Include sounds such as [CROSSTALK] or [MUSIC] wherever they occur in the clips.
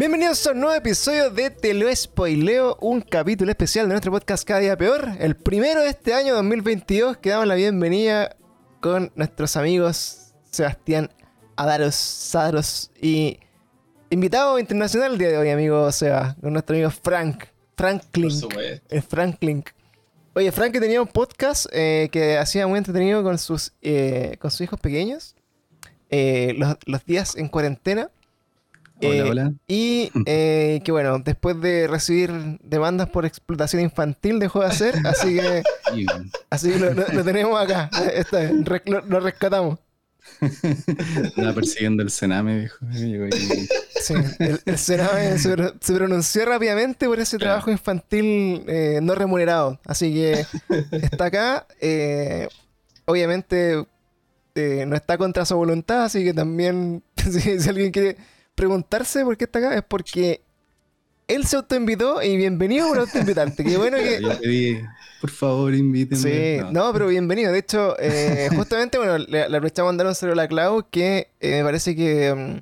Bienvenidos a un nuevo episodio de Te lo spoileo, un capítulo especial de nuestro podcast Cada Día Peor, el primero de este año 2022, que damos la bienvenida con nuestros amigos Sebastián Adaros, Sadros y invitado internacional el día de hoy, amigo Seba, con nuestro amigo Frank, Franklin, el Franklin. Oye, Frank que tenía un podcast eh, que hacía muy entretenido con sus, eh, con sus hijos pequeños, eh, los, los días en cuarentena. Hola, Eh, hola. Y eh, que bueno, después de recibir demandas por explotación infantil dejó de hacer, así que, [LAUGHS] así que lo, lo- lo tenemos acá. Esta lo, lo rescatamos. [LAUGHS] Estaba persiguiendo el Sename, ahí. Sí, el, el Sename se, pro- se pronunció rápidamente por ese Claro. trabajo infantil eh, no remunerado. Así que está acá. obviamente eh, no está contra su voluntad, así que también [LAUGHS] si, si alguien quiere preguntarse por qué está acá es porque él se autoinvitó y bienvenido por autoinvitarte. Qué bueno que... [LAUGHS] Yo por favor, invítenme. Sí, no, pero bienvenido. De hecho, eh, [LAUGHS] justamente, bueno, le, le aprovechamos a mandar un saludo a la Clau, que eh, me parece que mm,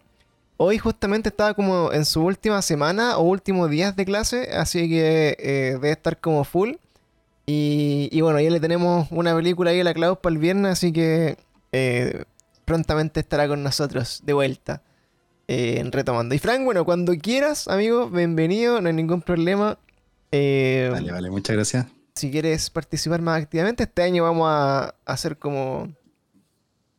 hoy justamente estaba como en su última semana o últimos días de clase, así que eh, debe estar como full. Y, y bueno, ya le tenemos una película ahí a la Clau para el viernes, así que prontamente estará con nosotros de vuelta. Eh, retomando. Y Frank, bueno, cuando quieras, amigo, bienvenido, no hay ningún problema. Eh, Vale, vale, muchas gracias. si quieres participar más activamente, este año vamos a hacer como...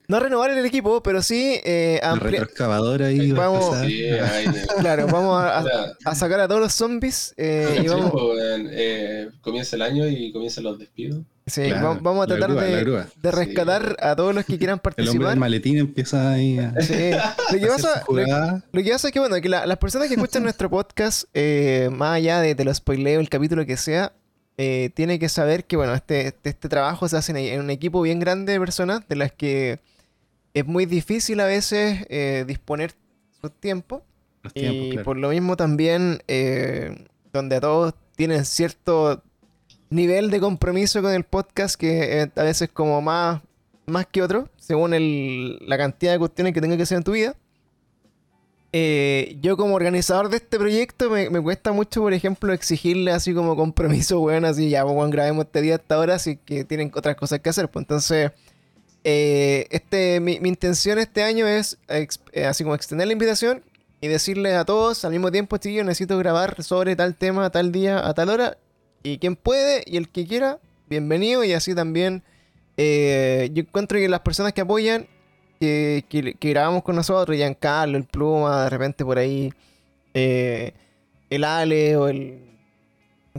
No renovar el equipo, pero sí eh, La ampliar... retroexcavadora ahí. va a Vamos- empezar. Sí, ahí, [LAUGHS] Claro, vamos a, a- a sacar a todos los zombies eh, y sí, vamos, pues, eh, comienza el año y comienzan los despidos. sí, Claro, va- vamos a tratar grúa, de, rescatar a todos los que quieran [LAUGHS] El hombre participar. del maletín empieza ahí a Sí. Lo, que pasa, lo- que pasa es que, bueno, que la- las personas que escuchan [LAUGHS] nuestro podcast, eh, más allá de, te lo spoileo, el capítulo que sea, eh, tiene que saber que, bueno, este, este, este trabajo se hace en, en un equipo bien grande de personas, de las que es muy difícil a veces eh, disponer su tiempo. Los Y tiempos, claro. por lo mismo también, eh, donde a todos tienen cierto nivel de compromiso con el podcast que eh, a veces como más, más que otro, según el- la cantidad de cuestiones que tenga que hacer en tu vida. Eh, yo como organizador de este proyecto me, me cuesta mucho, por ejemplo, exigirle así como compromiso, [LAUGHS] weón, así ya, bueno, grabemos este día hasta ahora, así que tienen otras cosas que hacer. Pues entonces, eh, este, mi, mi intención este año es eh, así como extender la invitación y decirle a todos al mismo tiempo, chiquillos, necesito grabar sobre tal tema, tal día, a tal hora. Y quien puede y el que quiera, bienvenido. Y así también eh, yo encuentro que las personas que apoyan, que, que- que grabamos con nosotros, Giancarlo, el Pluma, de repente por ahí, eh, el Ale o el...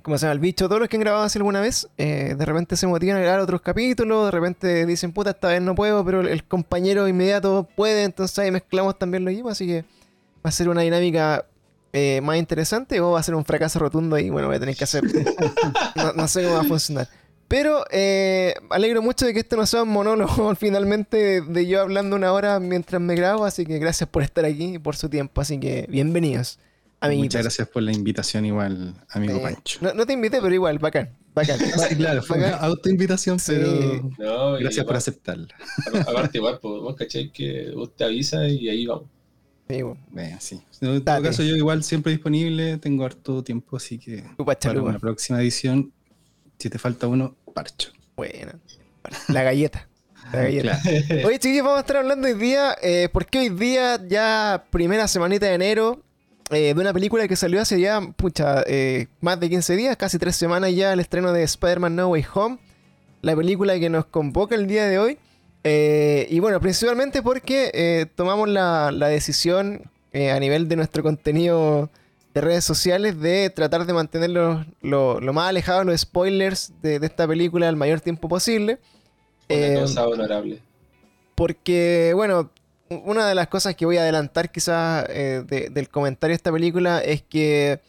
¿Cómo se llama? El bicho, todos los que han grabado así alguna vez, eh, de repente se motivan a grabar otros capítulos, de repente dicen, puta, esta vez no puedo, pero el, compañero inmediato puede, entonces ahí mezclamos también los equipos, así que va a ser una dinámica eh, más interesante o va a ser un fracaso rotundo y bueno, voy a tener que hacer... [LAUGHS] no, sé cómo va a funcionar. Pero eh, alegro mucho de que esto no sea un monólogo [LAUGHS] finalmente de yo hablando una hora mientras me grabo, así que gracias por estar aquí y por su tiempo, así que bienvenidos, amiguitos. Muchas gracias por la invitación igual, amigo Eh, Pancho. No, no te invité, pero igual, bacán, bacán. [LAUGHS] Sí, claro, fue una Bacán. autoinvitación, Sí. pero No, gracias por aceptarla. Aparte, igual, pues, vos cacháis que usted avisa y ahí vamos. Sí, bueno, sí. En todo caso, yo igual siempre disponible, tengo harto tiempo, así que tu para una próxima edición, si te falta uno, parcho. Bueno, la galleta. La [LAUGHS] galleta. Claro. Oye, chiquillos, vamos a estar hablando hoy día, eh, porque hoy día, ya primera semanita de enero, eh, de una película que salió hace ya, pucha, eh, más de 15 días, casi 3 semanas ya, el estreno de Spider-Man No Way Home, la película que nos convoca el día de hoy. Eh, y bueno, principalmente porque tomamos la, la decisión a nivel de nuestro contenido de redes sociales de tratar de mantener lo, lo- lo más alejado los spoilers de, de esta película el mayor tiempo posible. Una cosa honorable. porque, bueno, una de las cosas que voy a adelantar quizás eh, de- del comentario de esta película es que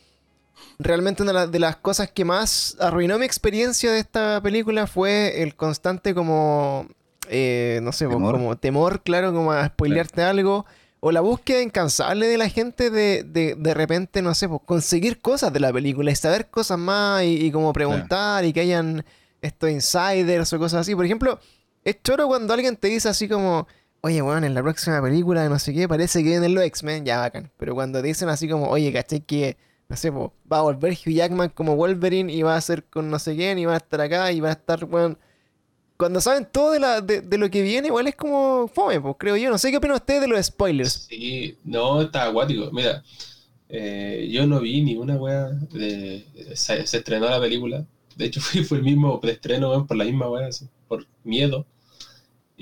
realmente una de las- cosas que más arruinó mi experiencia de esta película fue el constante como, eh, no sé, Temor. como temor, claro, como a spoilearte algo. O la búsqueda incansable de la gente de, de, de repente, no sé, pues, conseguir cosas de la película y saber cosas más y, y como preguntar y que hayan estos insiders o cosas así. Por ejemplo, es choro cuando alguien te dice así como, oye, weón, en la próxima película, no sé qué, parece que vienen los X-Men, ya bacán. Pero cuando dicen así como, oye, ¿cachai? Que, no sé, po, va a volver Hugh Jackman como Wolverine y va a ser con no sé quién y va a estar acá y va a estar, weón. Cuando saben todo de, la, de, de lo que viene, igual es como fome, pues creo yo. No sé qué opinan ustedes de los spoilers. Sí, no, está acuático. Mira, eh, yo no vi ni una wea de. Se, estrenó la película. De hecho, [LAUGHS] fue, fue el mismo preestreno, weón, por la misma así, por miedo.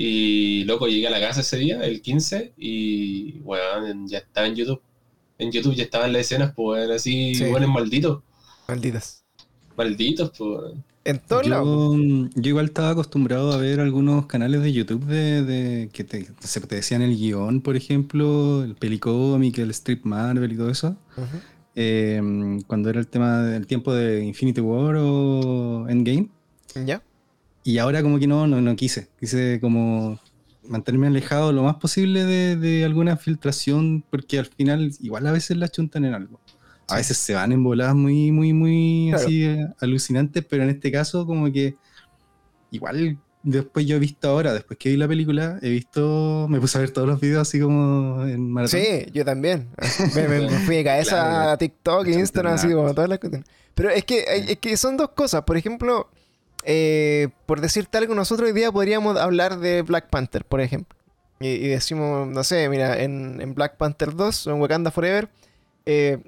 Y loco, llegué a la casa ese día, el 15, y weón, ya estaba en YouTube. En YouTube ya estaban las escenas, pues así, Sí. weones malditos. Malditas. Malditos, pues. En todos lados. Yo, yo igual estaba acostumbrado a ver algunos canales de YouTube de, de- que te, se te decían el guion, por ejemplo, el Pelicómic, el Strip Marvel y todo eso. Eh, cuando era el tema del tiempo de Infinity War o Endgame. ¿Ya? Y ahora como que no, no, no quise. Quise como mantenerme alejado lo más posible de, de alguna filtración, porque al final igual a veces la chuntan en algo. A veces se van en voladas muy, muy, muy Claro. así eh, alucinantes, pero en este caso como que igual después yo he visto ahora, después que vi la película, he visto, me puse a ver todos los videos así como en maratón. Sí, yo también. Me, me- fui de cabeza [LAUGHS] Claro, a TikTok Instagram, así como todas las cosas. Pero es que, es que son dos cosas. Por ejemplo, eh, por decirte algo, nosotros hoy día podríamos hablar de Black Panther, por ejemplo. Y, y decimos, no sé, mira, en, en Black Panther 2 o en Wakanda Forever, eh,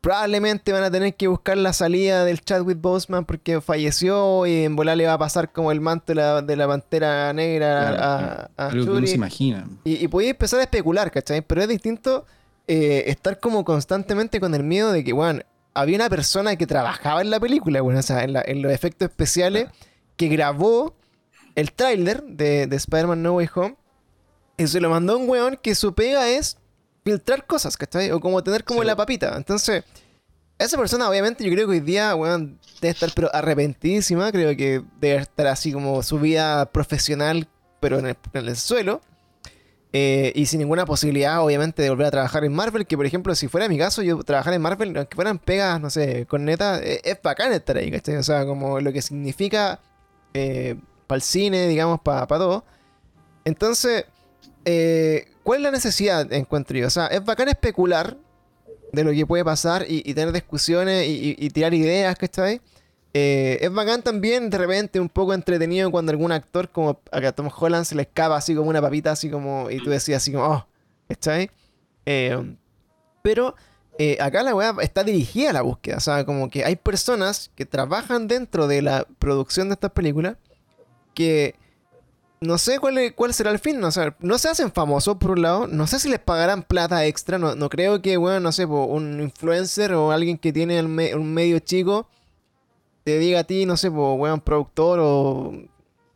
probablemente van a tener que buscar la salida del Chadwick Boseman porque falleció y en volar le va a pasar como el manto de la, de la pantera negra Claro, a, a Algo que uno Shuri. se imagina. Y, y podéis empezar a especular, ¿cachai? Pero es distinto eh, estar como constantemente con el miedo de que, bueno, había una persona que trabajaba en la película, bueno, o sea, en, la- en los efectos especiales, que grabó el tráiler de, de Spider-Man No Way Home y se lo mandó a un weón que su pega es filtrar cosas, ¿cachai? O como tener como Sí. la papita. Entonces, esa persona obviamente yo creo que hoy día, weón, debe estar pero arrepentidísima, creo que debe estar así como su vida profesional, pero en el, en el suelo. Eh, y sin ninguna posibilidad, obviamente, de volver a trabajar en Marvel. Que, por ejemplo, si fuera mi caso, yo trabajar en Marvel, aunque fueran pegas, no sé, con neta, eh, es, bacán estar ahí, ¿cachai? O sea, como lo que significa para el cine, digamos, para todo. Entonces, eh, ¿cuál es la necesidad, encuentro yo? O sea, es bacán especular de lo que puede pasar y, y tener discusiones y, y- y tirar ideas, ¿cachai? Eh, es bacán también, de repente, un poco entretenido cuando algún actor, como a Tom Holland, se le escapa así como una papita, así como, y tú decías así como, oh, ¿cachai? Eh, pero eh, acá la weá está dirigida a la búsqueda, o sea, como que hay personas que trabajan dentro de la producción de estas películas que no sé cuál, es- cuál será el fin, o sea, no se hacen famosos por un lado, no sé si les pagarán plata extra, no, no creo que, bueno, no sé, un influencer o alguien que tiene un medio chico te diga a ti, no sé, po, weón, productor o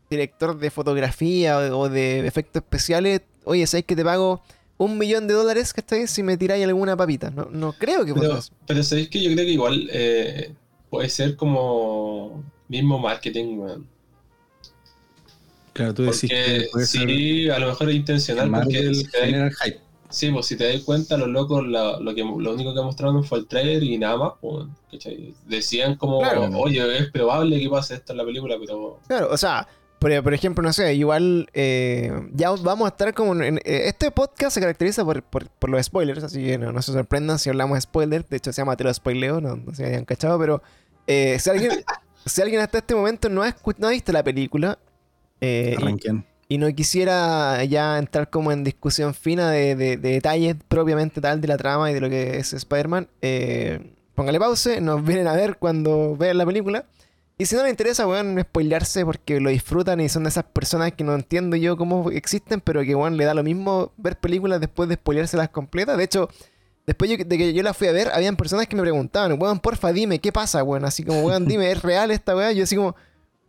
director de fotografía o, o de efectos especiales, oye, ¿sabes que te pago un millón de dólares, ¿cachai? Si me tiráis alguna papita. No, no creo que Pero, pero sabéis que yo creo que igual eh, puede ser como mismo marketing, weón. Claro, tú decís que Porque ser sí, a lo mejor es intencional, porque el hype. Sí, pues, si te das cuenta, los locos la- lo, que, lo único que mostraron fue el trailer y nada más, pues, ¿cachai? Decían como, Claro. oye, es probable que pase esto en la película, pero Claro, o sea, por, por ejemplo, no sé, igual eh, ya vamos a estar como en... en- eh, este podcast se caracteriza por, por- por los spoilers, así que no, no se sorprendan si hablamos de spoilers. De hecho, se llama Te lo spoileo, no, no se hayan cachado, pero eh, si, alguien, [LAUGHS] si alguien hasta este momento no ha, no ha visto la película eh, y- Arranquen. Y no quisiera ya entrar como en discusión fina de, de- de detalles propiamente tal de la trama y de lo que es Spider-Man, eh, póngale pause, nos vienen a ver cuando vean la película. Y si no les interesa, weón, spoilearse porque lo disfrutan y son de esas personas que no entiendo yo cómo existen, pero que, weón, le da lo mismo ver películas después de spoileárselas completas. De hecho, después de que yo la fui a ver, habían personas que me preguntaban, weón, porfa, dime, ¿qué pasa, weón? Así como, weón, dime, ¿es real esta weá? Yo así como,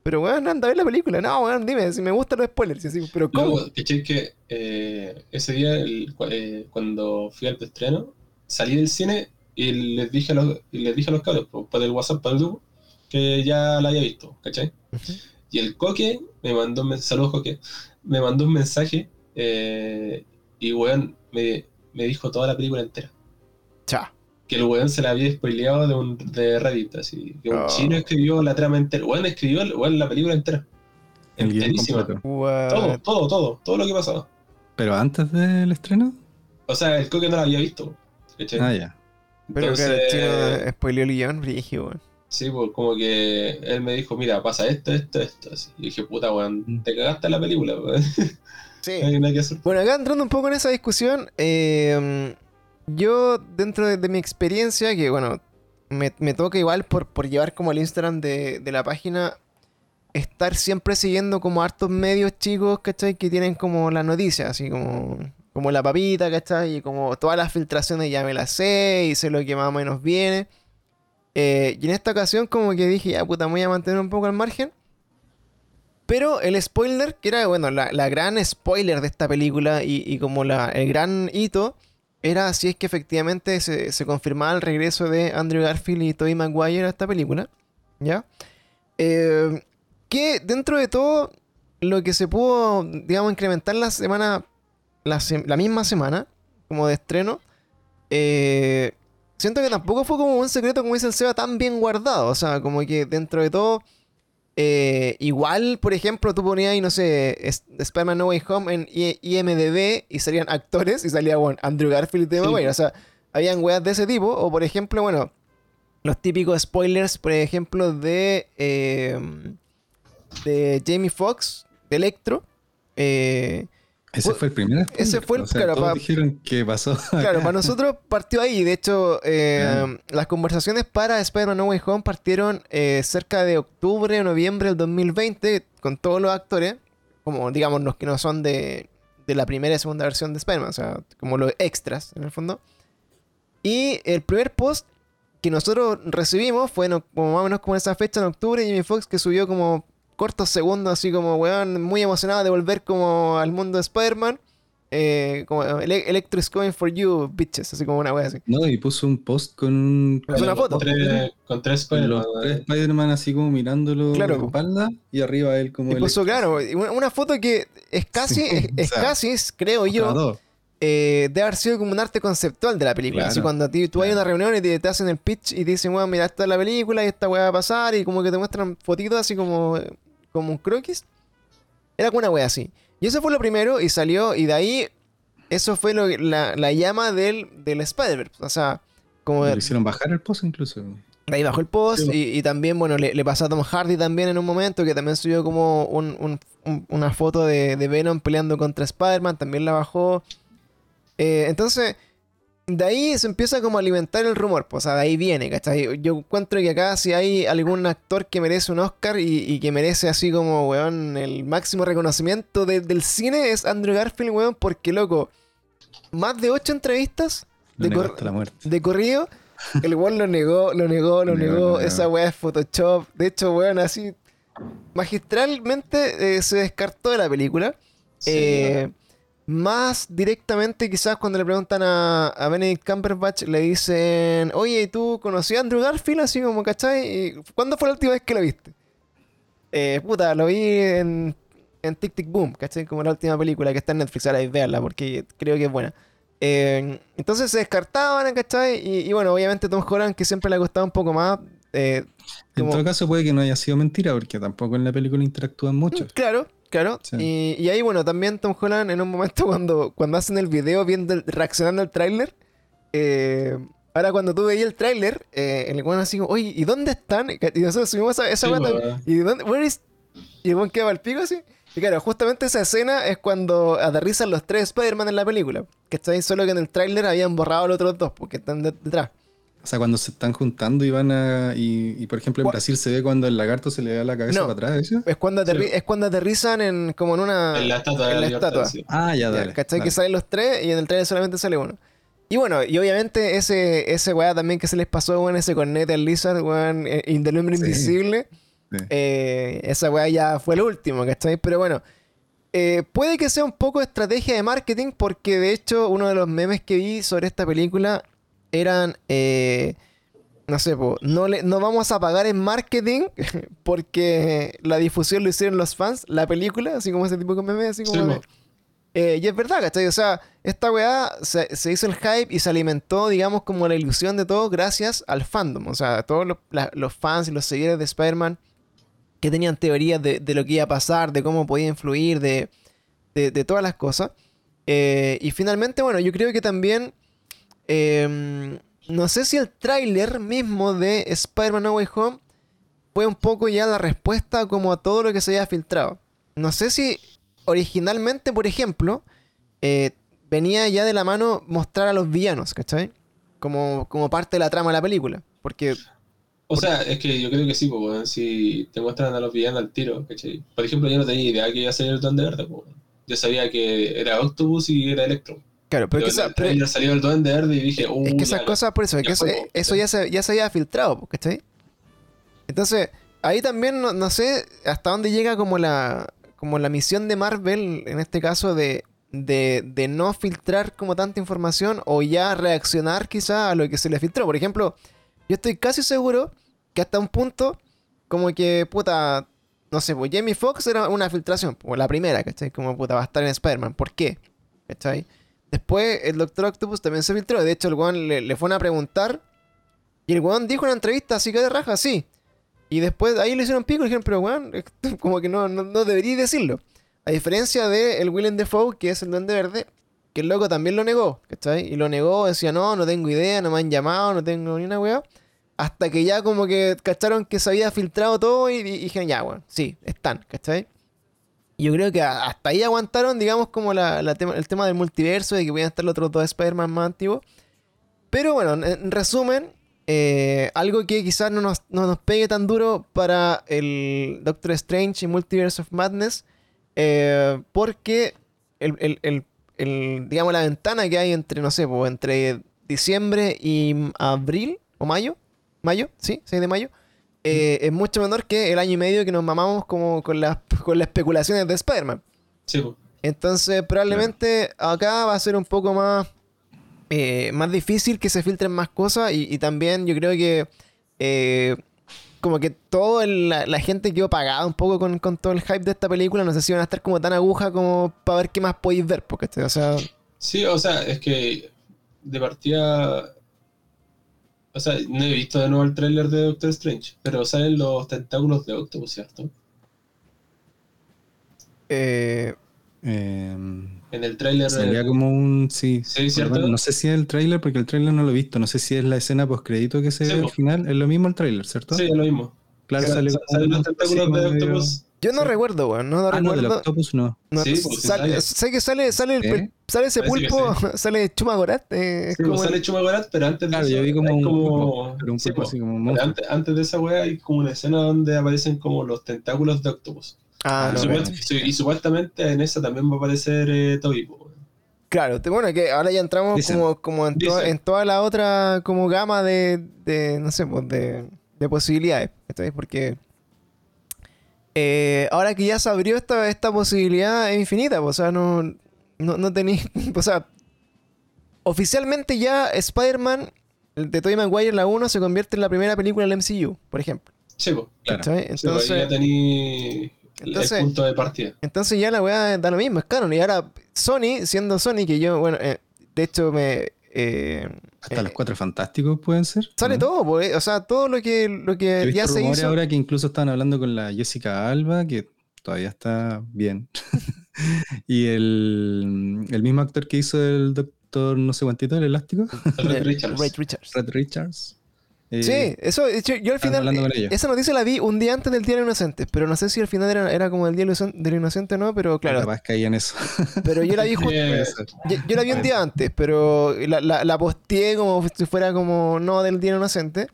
pero weón, anda a ver la película. No, weón, dime, si me gustan los spoilers. Y así, pero ¿cómo? luego, ¿cachai? Que eh, ese día, el- eh, cuando fui al preestreno, salí del cine y les dije a los, les dije a los cabros, por, el WhatsApp, para el grupo, que ya la había visto, ¿cachai? Ujú. Y el Coque me mandó un mensaje, saludos Coque, me mandó un mensaje eh, y weón me, me dijo toda la película entera. Cha. Que el weón se la había spoileado de, un, de Reddit, así. Que un Oh. chino escribió la trama entera. Weón escribió el- weón, la película entera. El Enterísima. Todo, todo, todo, todo lo que pasaba. ¿Pero antes del estreno? O sea, el Coque no lo había visto. ¿cachai? Ah, ya. Pero Entonces, claro, el chino spoileó el guion, brígido, weón. Sí, pues como que él me dijo, mira, pasa esto, esto, esto. Así. Y dije, puta, weón, te cagaste la película, weón. Sí. [LAUGHS] No hay nada que hacer. Bueno, acá entrando un poco en esa discusión, eh, yo dentro de, mi experiencia, que bueno, me, me toca igual por, por llevar como el Instagram de, de la página, estar siempre siguiendo como hartos medios chicos, ¿cachai? Que tienen como las noticias, así como, como la papita, ¿cachai? Y como todas las filtraciones ya me las sé y sé lo que más o menos viene. Eh, y en esta ocasión como que dije, ya puta, me voy a mantener un poco al margen. Pero el spoiler, que era, bueno, la, la gran spoiler de esta película y, y como la, el gran hito, era si es que efectivamente se, se confirmaba el regreso de Andrew Garfield y Tobey Maguire a esta película. ¿Ya? Eh, que dentro de todo, lo que se pudo, digamos, incrementar la semana, la, la misma semana, como de estreno, eh, siento que tampoco fue como un secreto, como dice el Seba, tan bien guardado. O sea, como que dentro de todo, eh, igual, por ejemplo, tú ponías ahí, no sé, Spider-Man No Way Home en I- IMDB y salían actores y salía, bueno, Andrew Garfield y Tobey Sí. O sea, habían weas de ese tipo. O, por ejemplo, bueno, los típicos spoilers, por ejemplo, de, eh, de Jamie Foxx, de Electro. Eh, Ese Fue- el primer ese fue el- o sea, claro, todos pa- dijeron que pasó. [LAUGHS] Claro, para nosotros partió ahí. De hecho, eh, las conversaciones para Spider-Man No Way Home partieron eh, cerca de octubre o noviembre del 2020 con todos los actores, como digamos los que no son de, de la primera y segunda versión de Spider-Man, o sea, como los extras en el fondo. Y el primer post que nosotros recibimos fue en- como más o menos como en esa fecha, en octubre, Jimmy Fox que subió como cortos segundos, así como, weón, muy emocionado de volver como al mundo de Spider-Man. Eh, como Ele- Electro is coming for you, bitches, así como una wea así. No, y puso un post con, una foto. Con tres, con tres Spider-Man. Spider-Man así como mirándolo Claro, de espalda y arriba él como Y el puso, claro, una, foto que es casi, Sí, es, es o sea, casi, es, creo yo, eh, debe haber sido como un arte conceptual de la película. Claro, Así cuando a ti, tú hay claro. una reunión y te, te hacen el pitch y te dicen, bueno, mira, esta es la película y esta weá va a pasar y como que te muestran fotitos así como, como un croquis. Era como una weá así. Y eso fue lo primero y salió y de ahí eso fue lo, la, la llama del, del Spider-Verse. O sea, como Le de hicieron bajar el post incluso. ahí bajó el post Sí, y, y también, bueno, le, le pasó a Tom Hardy también en un momento que también subió como un- un- un- una foto de, de Venom peleando contra Spider-Man, también la bajó. Eh, entonces, de ahí se empieza como a alimentar el rumor, pues, o sea, de ahí viene, ¿cachai? Yo encuentro que acá si hay algún actor que merece un Oscar y, y que merece así como, weón, el máximo reconocimiento de- del cine es Andrew Garfield, weón, porque, loco, más de ocho entrevistas de, cor- de corrido, el weón lo negó, lo negó, lo [LAUGHS] Lo negó, negó, lo negó. esa weá es Photoshop, de hecho, weón, así, magistralmente eh, se descartó de la película. Sí, Eh, más directamente, quizás cuando le preguntan a, a Benedict Cumberbatch, le dicen, oye, ¿y tú conocías a Andrew Garfield? Así como, ¿cachai? ¿Y ¿Cuándo fue la última vez que lo viste? Eh, puta, lo vi en, en Tic Tic Boom, ¿cachai? Como la última película que está en Netflix, ahora véanla porque creo que es buena. Eh, entonces se descartaban, ¿cachai? Y, y bueno, obviamente Tom Holland, que siempre le ha costado un poco más. eh, En todo caso puede que no haya sido mentira porque tampoco en la película interactúan mucho. Claro, claro. Sí. Y, y ahí, bueno, también Tom Holland en un momento [LAUGHS] cuando, cuando hacen el video viendo el- reaccionando al tráiler. eh, ahora cuando tú veías el tráiler, eh, el weón así como, oye, ¿y dónde están? Y nosotros subimos esa, esa Sí, también, ¿Y dónde? Where is-" Y el weón queda al pico así. Y claro, justamente esa escena es cuando aterrizan los tres Spider-Man en la película. Que está ahí solo que en el tráiler habían borrado los otros dos, porque están de- detrás. O sea, cuando se están juntando y van a. Y, y, por ejemplo, en Brasil se ve cuando el lagarto se le da la cabeza No. para atrás, ¿eso? Es cuando, aterri- Sí. es cuando aterrizan en, como en una... En la estatua de en la, estatua. sí. Ah, ya, dale. ¿Cachai? Que dale. salen los tres y en el trailer solamente sale uno. Y bueno, y obviamente ese, ese weá también que se les pasó, weón, ese cornete al Lizard, weón, eh, in the Lumbre Sí. Invisible. Sí. eh, esa weá ya fue lo último, ¿cachai? Pero bueno, eh, puede que sea un poco estrategia de marketing porque de hecho uno de los memes que vi sobre esta película eran... eh, no sé, po, no, le, no vamos a pagar en marketing [LAUGHS] porque la difusión lo hicieron los fans, la película, así como ese tipo de memes, así como... Sí, eh, y es verdad, ¿cachai? O sea, esta weá se, se hizo el hype y se alimentó, digamos, como la ilusión de todo gracias al fandom. O sea, todos los, la- los fans y los seguidores de Spider-Man que tenían teorías de, de lo que iba a pasar, de cómo podía influir, de, de, de todas las cosas. Eh, y finalmente, bueno, yo creo que también. Eh, no sé si el tráiler mismo de Spider-Man No Home fue un poco ya la respuesta como a todo lo que se había filtrado. No sé si originalmente, por ejemplo, eh, venía ya de la mano mostrar a los villanos, ¿cachai? Como, como parte de la trama de la película. Porque, O sea, es que yo creo que sí, pues, weón, si te muestran a los villanos al tiro, ¿cachai? Por ejemplo, yo no tenía idea que iba a salir el Duende Verde, pues, weón. Yo sabía que era Octopus y era Electro. Claro, pero Pero es que, esa- pero- salió el Duende Verde y dije, es que esas cosas, por eso, es que eso, ya, se, ya se había filtrado, ¿cachai? Entonces, ahí también no, no sé hasta dónde llega como la, como la misión de Marvel, en este caso, de, de, de no filtrar como tanta información o ya reaccionar quizá a lo que se le filtró. Por ejemplo, yo estoy casi seguro que hasta un punto, como que, puta, no sé, pues Jamie Foxx era una filtración, o la primera, ¿cachai? Como, puta, va a estar en Spider-Man. ¿Por qué? ¿Cachai? Después el Doctor Octopus también se filtró. De hecho, el weón le, le fueron a preguntar. Y el weón dijo en una entrevista, así que de raja, sí. Y después ahí le hicieron pico y dijeron, pero weón, [LAUGHS] como que no, no, no deberíais decirlo. A diferencia de el Willem Dafoe, que es el Duende Verde, que el loco también lo negó, ¿cachai? Y lo negó, decía, no, no tengo idea, no me han llamado, no tengo ni una weá. Hasta que ya como que cacharon que se había filtrado todo y, y dijeron, ya, weón, sí, están, ¿cachai? Yo creo que a- hasta ahí aguantaron, digamos, como el tema del multiverso, de que podían estar los otros dos Spider-Man más antiguos. Pero bueno, en, en resumen, eh, algo que quizás no nos, no nos pegue tan duro para el Doctor Strange y Multiverse of Madness, eh, porque el, digamos, la ventana que hay entre, no sé, entre diciembre y abril o mayo, mayo, sí, 6 de mayo, eh, es mucho menor que el año y medio que nos mamamos como con las, [LAUGHS] con las especulaciones de Spider-Man. Sí. Entonces, probablemente acá va a ser un poco más, eh, más difícil que se filtren más cosas y, y también yo creo que eh, como que toda la, la gente quedó pagada un poco con, con todo el hype de esta película. No sé si van a estar como tan aguja como para ver qué más podéis ver, porque o sea, Sí, o sea, es que de partida. O sea, no he visto de nuevo el tráiler de Doctor Strange, pero salen los tentáculos de Octopus, ¿cierto? eh, Eh, En el tráiler. sería como un. Sí, Sí, ¿cierto? no sé si es el tráiler, porque el tráiler no lo he visto. No sé si es la escena post crédito que se Sí, ve al final. Es lo mismo el tráiler, ¿cierto? Sí, es lo mismo. claro, Sa- sale sa- como salen un- los tentáculos de Octopus. Yo no Sí. recuerdo, weón, no, no Ah, no, del recuerdo. Octopus no. No, Sí, sale- sale. sé que sale, sale, el, ¿Eh? sale ese pulpo, [LAUGHS] sale Chumagorat. eh, es Sí, como pues el- sale Chumagorat, pero antes de Claro, eso yo vi como un como- pulpo, pero un sí, pulpo po. así como un antes, antes de esa wea hay como una escena donde aparecen como los tentáculos de Octopus. Ah, no, y, weón. supuest- y supuestamente en esa también va a aparecer eh, Toby. weón. Claro, bueno, que ahora ya entramos Dicen. como, como en, to- en toda la otra como gama de, de no sé, pues de, de posibilidades. ¿cachai? Porque eh, ahora que ya se abrió esta, esta posibilidad es infinita, pues, o sea, no, no, no tenéis, [LAUGHS] o sea, oficialmente ya Spider-Man el de Tobey Maguire, la 1, se convierte en la primera película del MCU, por ejemplo. Sí, po. Claro. Entonces, ya tení Entonces- el punto de partida. Entonces ya la weá da lo mismo, es canon. Y ahora Sony, siendo Sony, que yo, bueno, eh, de hecho me... eh, Hasta eh, los cuatro fantásticos pueden ser. Sale ¿no? todo, pues, o sea, todo lo que, lo que ya se hizo. ahora que incluso estaban hablando con la Jessica Alba, que todavía está bien. [LAUGHS] y el, el mismo actor que hizo el doctor no sé cuántito, el elástico, Red [LAUGHS] Richards. Red Richards. Eh, Sí, eso, de yo al final, hablando con eh, esa noticia la vi un día antes del Día de los Inocentes, pero no sé si al final era, era como el Día del Inocen- del Inocente o no, pero claro, Capaz en eso. [LAUGHS] pero yo la vi [LAUGHS] ju- Puede ser. yo, yo la vi un día antes, pero la, la, la posteé como si fuera como no del Día del Inocente.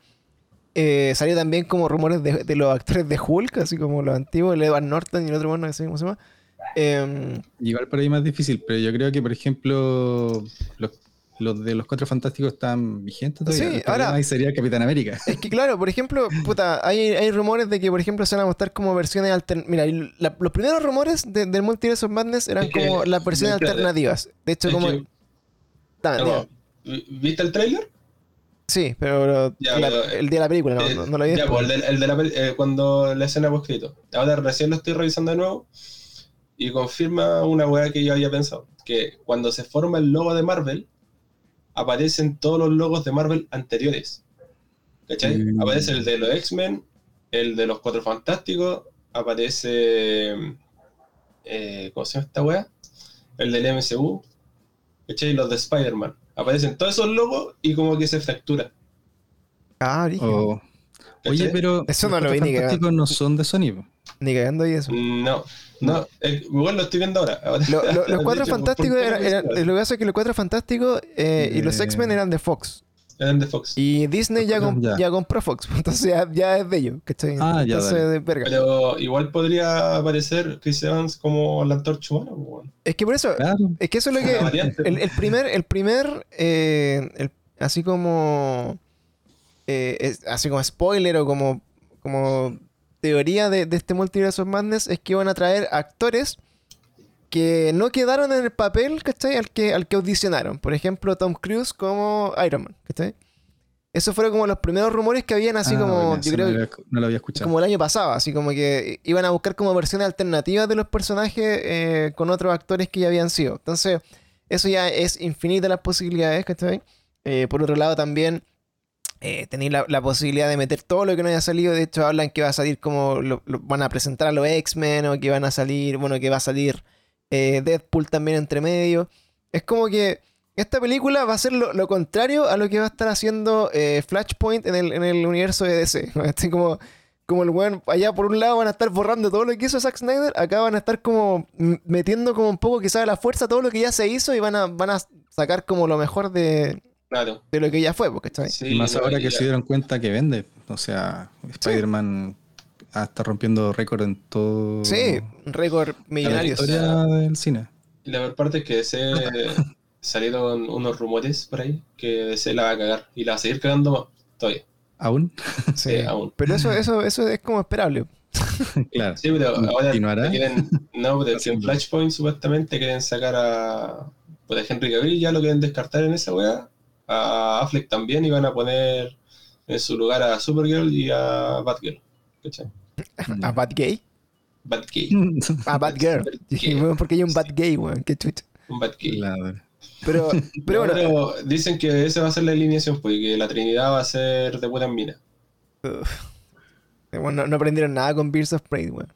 Eh, salió también como rumores de, de los actores de Hulk, así como los antiguos, el Edward Norton y el otro bueno, no sé cómo se llama. Em, Igual por ahí más difícil, pero yo creo que, por ejemplo, los, los de los cuatro fantásticos están vigentes todavía. Sí, ahora- ahí sería Capitán América. [LAUGHS] Es que claro, por ejemplo, puta, hay, hay rumores de que, por ejemplo, se van a mostrar como versiones alternativas. Mira, la- los primeros rumores de- del Multiverse of Madness eran Es que- como las versiones alternativas. De hecho, Es como... que- Dame, no, dime. ¿Viste el tráiler? Sí, pero Ya, la- pero, el día de la película, no, Eh, no, no lo vi. Ya, pues, el de, el de la eh, cuando la escena fue escrito. Ahora recién lo estoy revisando de nuevo y confirma una weá que yo había pensado. Que cuando se forma el logo de Marvel, aparecen todos los logos de Marvel anteriores. ¿Cachai? Mm. Aparece el de los X-Men, el de los Cuatro Fantásticos, aparece... eh, ¿Cómo se llama esta weá? El del MCU. ¿cachai? Los de Spider-Man. Aparecen todos esos logos y como que se fractura. Ah, brígido. O- Oye, pero Eso no los lo vi ni no son de Sony. Ni cagando y eso. No, no, eh, igual lo estoy viendo ahora. ahora. [LAUGHS] Lo- lo- los [LAUGHS] cuatro hecho, ¿por fantásticos eran, lo que pasa es que los cuatro fantásticos eh, y los Eh. X-Men eran de Fox. Eran de Fox. Y Disney ya, com- Ya. ya compró Fox. [LAUGHS] Entonces ya, ya es de ellos. ¿cachai? Ah, ya, Entonces, de verga. Pero igual podría aparecer Chris Evans como la antorcha humana. pues. Es que por eso, Claro. es que eso es lo que. El, el primer, el primer, eh, el- así como, eh, es- así como spoiler o como, como teoría de, de este multiverso of Madness es que iban a traer actores que no quedaron en el papel, ¿cachai? Al que, al que audicionaron. Por ejemplo, Tom Cruise como Iron Man, ¿cachai? Esos fueron como los primeros rumores que habían así Ah, como, bueno, yo creo, no, lo había, no lo había escuchado. como el año pasado, así como que iban a buscar como versiones alternativas de los personajes eh, con otros actores que ya habían sido. Entonces, eso ya es infinita las posibilidades, ¿cachai? Eh, por otro lado, también eh, tenéis la, posibilidad de meter todo lo que no haya salido. De hecho, hablan que va a salir como van a presentar a los X-Men o que van a salir, bueno, que va a salir eh, Deadpool también entre medio. Es como que esta película va a ser lo, lo contrario a lo que va a estar haciendo eh, Flashpoint en el, en el universo de DC. Así [LAUGHS] como, como el weón, allá por un lado van a estar borrando todo lo que hizo Zack Snyder, acá van a estar como metiendo como un poco quizás a la fuerza todo lo que ya se hizo y van a, van a sacar como lo mejor de, Claro. de lo que ya fue, porque ¿cachai? Sí, y más ahora que ya- se dieron cuenta que vende. O sea, Spider-Man ah, está rompiendo récord en todo. Sí, récord en la millonarios. historia del cine. Y la peor parte es que DC [LAUGHS] salieron unos rumores por ahí que DC la va a cagar y la va a seguir cagando más todavía. ¿Aún? Sí. Sí, aún. Pero eso, eso, eso es como esperable. [LAUGHS] claro. Sí, pero ahora ¿Continuará? quieren, no, [LAUGHS] pero en. Flashpoint supuestamente quieren sacar a pues a Henry Cavill, ya lo quieren descartar en esa wea, a Affleck también y van a poner en su lugar a Supergirl y a Batgirl. ¿Cachai? A Bad Gay. Batgirl. [LAUGHS] A Bad Girl. Dije, weón, porque hay un Bad Gay, weón. Qué chucha. Un Batgirl. Claro. Pero, [LAUGHS] pero bueno. Pero dicen que esa va a ser la alineación, pues, y que la Trinidad va a ser de buena mina. uf. Bueno, no, no aprendieron nada con Beers of Prey, weón.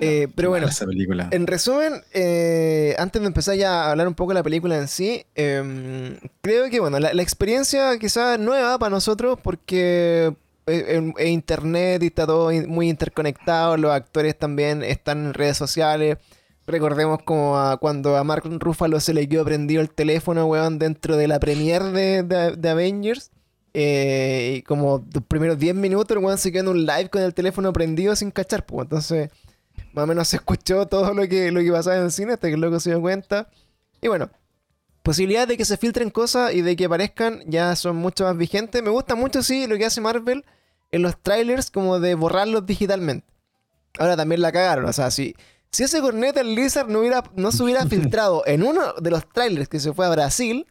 Eh, pero bueno, Esa película. en resumen, eh, antes de empezar ya a hablar un poco de la película en sí, eh, creo que bueno, la, la experiencia quizás nueva para nosotros porque es- es internet y está todo in- muy interconectado, los actores también están en redes sociales. Recordemos como a cuando a Mark Ruffalo se le quedó prendido el teléfono, weón, dentro de la premiere de, de- de Avengers. Eh, y como los primeros 10 minutos, el weón se quedó en un live con el teléfono prendido sin cachar, pues. Entonces, más o menos se escuchó todo lo que, lo que pasaba en el cine hasta que el loco se dio cuenta. Y bueno, posibilidades de que se filtren cosas y de que aparezcan ya son mucho más vigentes. Me gusta mucho, sí, lo que hace Marvel en los trailers, como de borrarlos digitalmente. Ahora también la cagaron, o sea, si, si ese corneta el Lizard no, hubiera, no se hubiera [LAUGHS] filtrado en uno de los trailers que se fue a Brasil,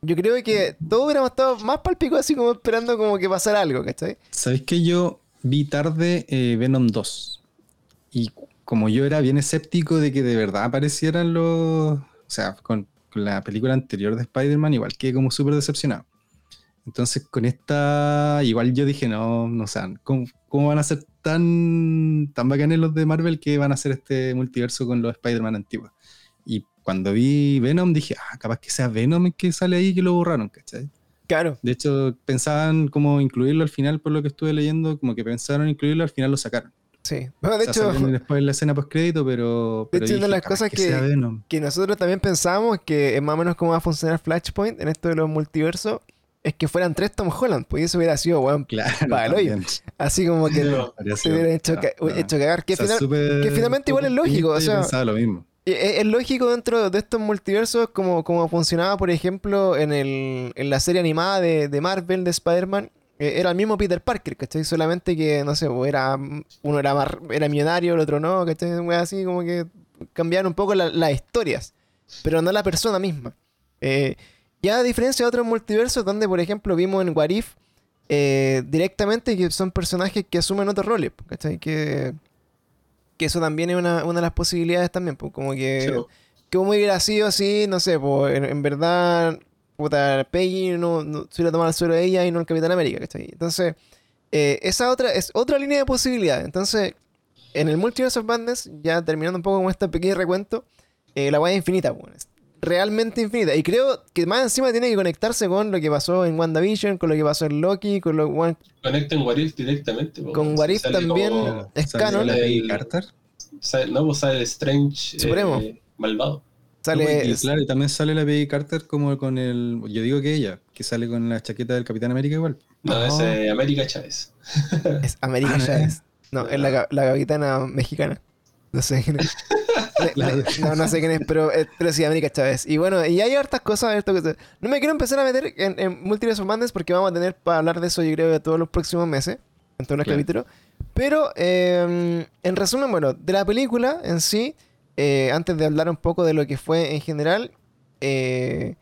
yo creo que todos hubiéramos estado más palpico así como esperando como que pasara algo, ¿cachai? ¿Sabéis que yo vi tarde eh, Venom 2? Y como yo era bien escéptico de que de verdad aparecieran los. O sea, con, con la película anterior de Spider-Man, igual que como súper decepcionado. Entonces, con esta, igual yo dije, no, no sé, ¿cómo, cómo van a ser tan, tan bacanes los de Marvel que van a hacer este multiverso con los Spider-Man antiguos? Y cuando vi Venom, dije, ah, capaz que sea Venom el que sale ahí que lo borraron, ¿cachai? Claro. De hecho, pensaban como incluirlo al final, por lo que estuve leyendo, como que pensaron incluirlo, al final lo sacaron. Sí. Bueno, de O sea, hecho, después en la escena post crédito, pero. pero hecho, una de las cosas que- que nosotros también pensamos que es más o menos cómo va a funcionar Flashpoint en esto de los multiversos, es que fueran tres Tom Holland, pues eso hubiera sido, weón, Claro. Para el también. así como que [LAUGHS] No. Se sido- hubiera hecho, ca- hecho cagar. Que, O sea, final- que finalmente igual es lógico, o sea- pensaba lo mismo. es lógico dentro de estos multiversos como, como funcionaba, por ejemplo, en, el, en la serie animada de, de Marvel, de Spider-Man. Eh, era el mismo Peter Parker, ¿cachai? Solamente que, no sé, pues, era, uno era, más- era millonario, el otro no, ¿cachai? Así como que cambiaron un poco la- las historias, pero no la persona misma. Eh, ya a diferencia de otros multiversos donde, por ejemplo, vimos en What If eh, directamente que son personajes que asumen otros roles, ¿cachai? Que, que eso también es una, una de las posibilidades también, pues como que... Sí, que hubiera sido así, no sé, pues en, en verdad, puta, Peggy no, no se hubiera tomado el suelo de ella y no el Capitán América, ¿cachai? Entonces, eh, esa otra es otra línea de posibilidades. Entonces, en el Multiverse of Madness, ya terminando un poco con este pequeño recuento, eh, la weá es infinita, pues. realmente infinita. Y creo que más encima tiene que conectarse con lo que pasó en WandaVision, con lo que pasó en Loki, con lo Wan- Conecta en Warif directamente. po, Con si What If sale también. como- Es ¿Sale canon. El- no, pues sale Strange Supremo. eh, malvado. Sale. No, y claro, y también sale la Peggy Carter como con el. Yo digo que ella, que sale con la chaqueta del Capitán América igual. No, Ah. es eh, América Chávez. [LAUGHS] Es América Ah, Chávez. No, es la, ca- la capitana mexicana. No sé quién es. [LAUGHS] No, no sé quién es, pero, eh, pero sí, América Chávez. Y bueno, y hay hartas cosas. No me quiero empezar a meter en, en Multiverse of Madness porque vamos a tener para hablar de eso, yo creo, todos los próximos meses, en todos los Claro. capítulos. Pero, eh, en resumen, bueno, de la película en sí, eh, antes de hablar un poco de lo que fue en general, eh,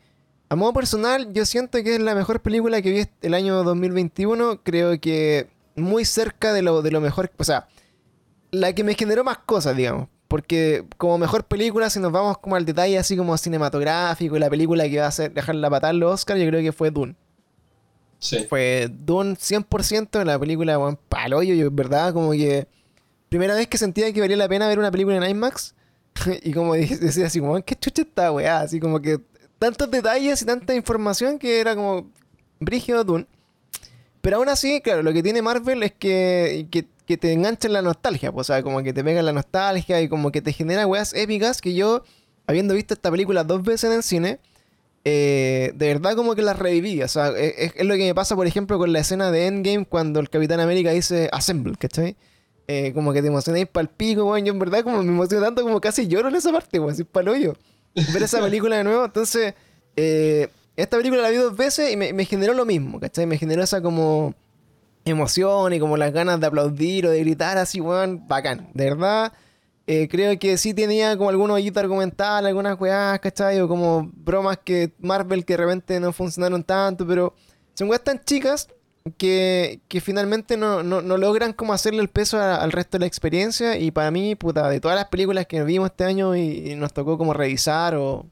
a modo personal, yo siento que es la mejor película que vi el año 2021. Creo que muy cerca de lo, de lo mejor. O sea, la que me generó más cosas, digamos. Porque como mejor película, si nos vamos como al detalle así como cinematográfico y la película que va a hacer dejar la patada los Oscar, yo creo que fue Dune. Sí. Fue Dune 100% en la película, weón, paloyo, yo verdad como que... Primera vez que sentía que valía la pena ver una película en IMAX. [LAUGHS] y como decía así, weón, qué chucha esta weá. Así como que tantos detalles y tanta información que era como brígido Dune. Pero aún así, claro, lo que tiene Marvel es que, que, que te engancha en la nostalgia. pues, o sea, como que te pega en la nostalgia y como que te genera weas épicas que yo, habiendo visto esta película dos veces en el cine, eh, de verdad como que las reviví. O sea, e, es, es lo que me pasa, por ejemplo, con la escena de Endgame cuando el Capitán América dice Assemble, ¿cachai? Eh, como que te emocionáis pa'l pico, weón. Yo en verdad como me emociono tanto como casi lloro en esa parte, weón. Así pa'l hoyo. Ver esa película de nuevo. Entonces, eh, esta película la vi dos veces y me, generó lo mismo, ¿cachai? Me generó esa como emoción y como las ganas de aplaudir o de gritar así, weón. Bacán. De verdad, eh, creo que sí tenía como algunos hoyitos argumentales, algunas weás, ¿cachai? O como bromas que Marvel que de repente no funcionaron tanto, pero son weas tan chicas que, que finalmente no, no, no logran como hacerle el peso al resto de la experiencia. Y para mí, puta, de todas las películas que vimos este año y, nos tocó como revisar o,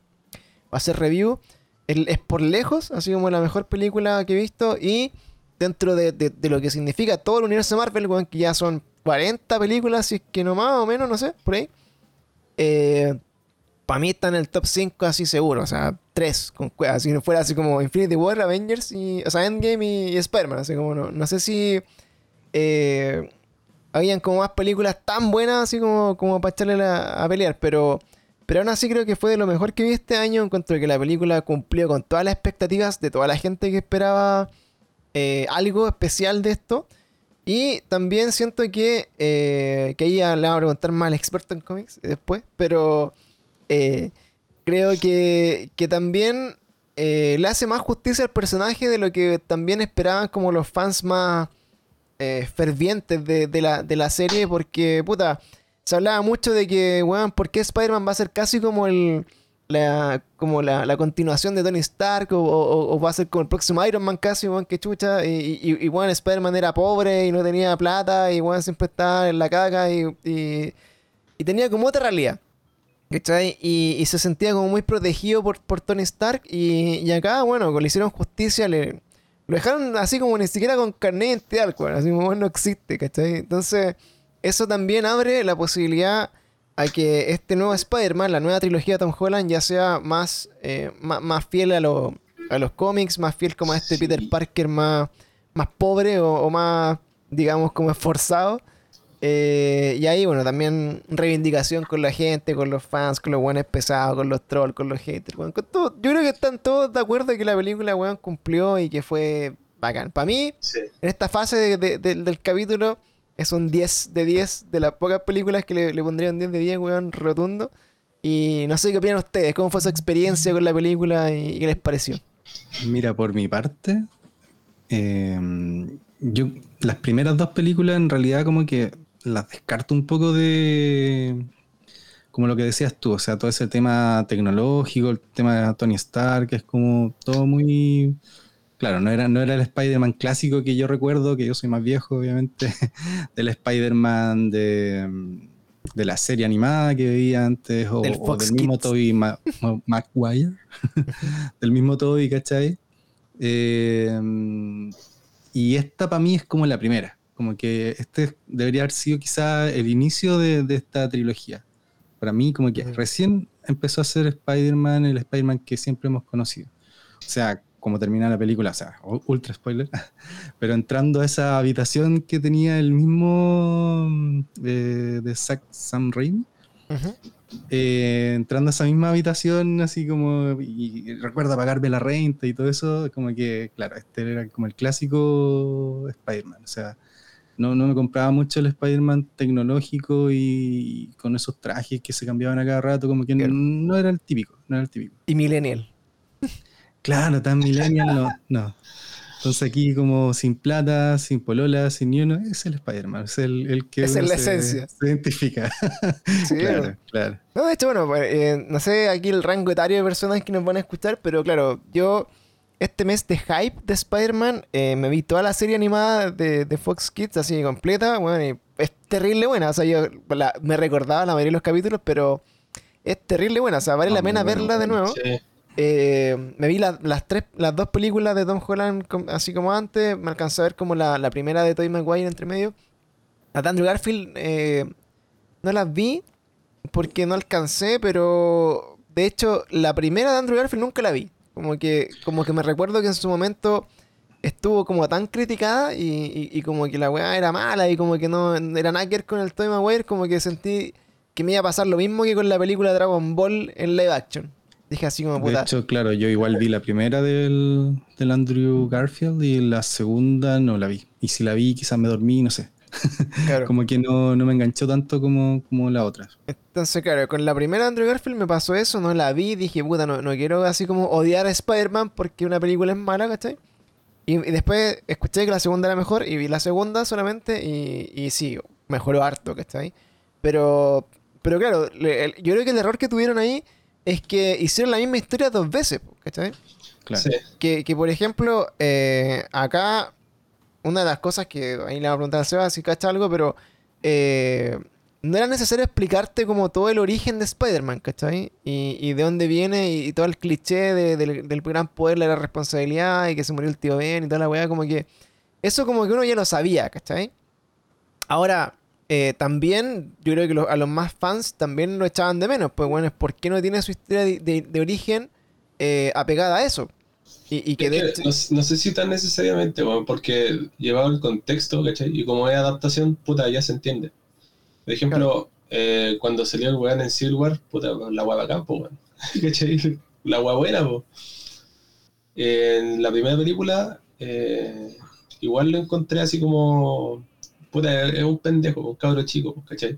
hacer review, es por lejos, así como la mejor película que he visto. Y dentro de, de- lo que significa todo el universo de Marvel, que ya son 40 películas, si es que no más o menos, no sé, por ahí. Para mí está en el top 5 así seguro, o sea, 3 con. Si no fuera así como Infinity War, Avengers, y, o sea, Endgame y, y Spider-Man, así como no, no sé si eh, habían como más películas tan buenas así como, como para echarle a pelear, pero, pero aún así creo que fue de lo mejor que vi este año. Encuentro que la película cumplió con todas las expectativas de toda la gente que esperaba eh, algo especial de esto. Y también siento que, eh, que ahí le vamos a preguntar más al experto en cómics después, pero eh, creo que, que también eh, le hace más justicia al personaje de lo que también esperaban como los fans más eh, fervientes de, de la, de la serie, porque, puta, se hablaba mucho de que, weón, ¿por qué Spider-Man va a ser casi como el... La, como la, la continuación de Tony Stark o, o- va a ser como el próximo Iron Man casi, weón, que chucha. Y, y, weón, Spider-Man era pobre y no tenía plata y weón siempre estaba en la caga y, y, y tenía como otra realidad. ¿Cachai? Y, y se sentía como muy protegido por, por Tony Stark. Y, y acá, bueno, le hicieron justicia, le, lo dejaron así como ni siquiera con carnet de identidad, weón, Así como no existe, ¿cachai? Entonces, eso también abre la posibilidad a que este nuevo Spider-Man, la nueva trilogía de Tom Holland, ya sea más, eh, más, más fiel a, lo- a los cómics, más fiel como a este Sí. Peter Parker más, más pobre o, o más, digamos, como esforzado. Eh, y ahí, bueno, también reivindicación con la gente, con los fans, con los buenos pesados, con los trolls, con los haters, con todo. Yo creo que están todos de acuerdo que la película, weón, cumplió y que fue bacán. Para mí, Sí. en esta fase de- de- de- del capítulo, es un 10 de 10 de las pocas películas que le, le pondría un 10 de 10, weón, rotundo. Y no sé qué opinan ustedes, cómo fue su experiencia con la película y, y qué les pareció. Mira, por mi parte, eh, yo las primeras dos películas en realidad como que las descarto un poco de, como lo que decías tú, o sea, todo ese tema tecnológico, el tema de Tony Stark, que es como todo muy... Claro, no era, no era el Spider-Man clásico que yo recuerdo, que yo soy más viejo, obviamente, [LAUGHS] del Spider-Man de, de la serie animada que veía antes, o Del o Fox del mismo Ma- Ma- Maguire, [LAUGHS] del mismo Tobey, ¿cachai? Eh, y esta para mí es como la primera, como que este debería haber sido quizá el inicio de, de esta trilogía. Para mí como que recién empezó a ser Spider-Man, el Spider-Man que siempre hemos conocido. O sea, como termina la película, o sea, ultra spoiler, [LAUGHS] pero entrando a esa habitación que tenía el mismo eh, de Zack Sam Raimi, Ujú. eh, entrando a esa misma habitación, así como, y, y recuerda pagarme la renta y todo eso, como que, claro, este era como el clásico Spider-Man, o sea, no, no me compraba mucho el Spider-Man tecnológico y, con esos trajes que se cambiaban a cada rato, como que Claro. no era el típico, no era el típico. Y Millennial. Claro, tan millennial no, no. Entonces aquí como sin plata, sin polola, sin ni uno, es el Spider-Man, es el, el que es uno la se- esencia. se identifica. Sí, [LAUGHS] claro, claro. No, de hecho, bueno, pues, eh, no sé aquí el rango etario de personas que nos van a escuchar, pero claro, yo este mes de hype de Spider-Man eh, me vi toda la serie animada de, de Fox Kids así completa, bueno, y es terrible buena, o sea, yo la- me recordaba la mayoría de los capítulos, pero es terrible buena, o sea, vale Ah, la pena bueno, verla de nuevo. Sí. Eh, me vi la- las tres, las dos películas de Tom Holland com- así como antes. Me alcanzó a ver como la, la primera de Tobey Maguire entre medio. La de Andrew Garfield eh, no las vi porque no alcancé, pero de hecho la primera de Andrew Garfield nunca la vi. Como que, como que me recuerdo que en su momento estuvo como tan criticada y, y- y como que la weá era mala y como que no era nada que ver con el Tobey Maguire, como que sentí que me iba a pasar lo mismo que con la película Dragon Ball en live action. Dije así como De puta. hecho, claro, yo igual vi la primera del, del Andrew Garfield y la segunda no la vi. Y si la vi, quizás me dormí, no sé. Claro. Como que no, no me enganchó tanto como, como la otra. Entonces, claro, con la primera de Andrew Garfield me pasó eso, no la vi, dije, puta, no, no quiero así como odiar a Spider-Man porque una película es mala, ¿cachai? Y, y después escuché que la segunda era mejor y vi la segunda solamente y, y sí, mejoró harto, ¿cachai? Pero, pero claro, le- el- yo creo que el error que tuvieron ahí es que hicieron la misma historia dos veces, ¿cachai? Claro. Sí. Que, que, por ejemplo, eh, acá, una de las cosas que ahí le voy a preguntar a Seba si cacha algo, pero eh, no era necesario explicarte como todo el origen de Spider-Man, ¿cachai? Y, y de dónde viene y, todo el cliché de- del, gran poder, la responsabilidad y que se murió el tío Ben y toda la weá, como que eso como que uno ya lo sabía, ¿cachai? Ahora, eh, también yo creo que a los más fans también lo echaban de menos, pues bueno, es por qué no tiene su historia de origen eh, apegada a eso. Y, y que Es de que hecho- no, no sé si tan necesariamente, weón, porque llevado el contexto, ¿cachai? Y como es adaptación, puta, ya se entiende. Por ejemplo, eh, cuando salió el weón en Civil War, puta, la weá bacán, po, weón. [LAUGHS] ¿Cachai? La weá buena, po. En la primera película, eh, igual lo encontré así como, puta, es un pendejo, un cabro chico, ¿cachai?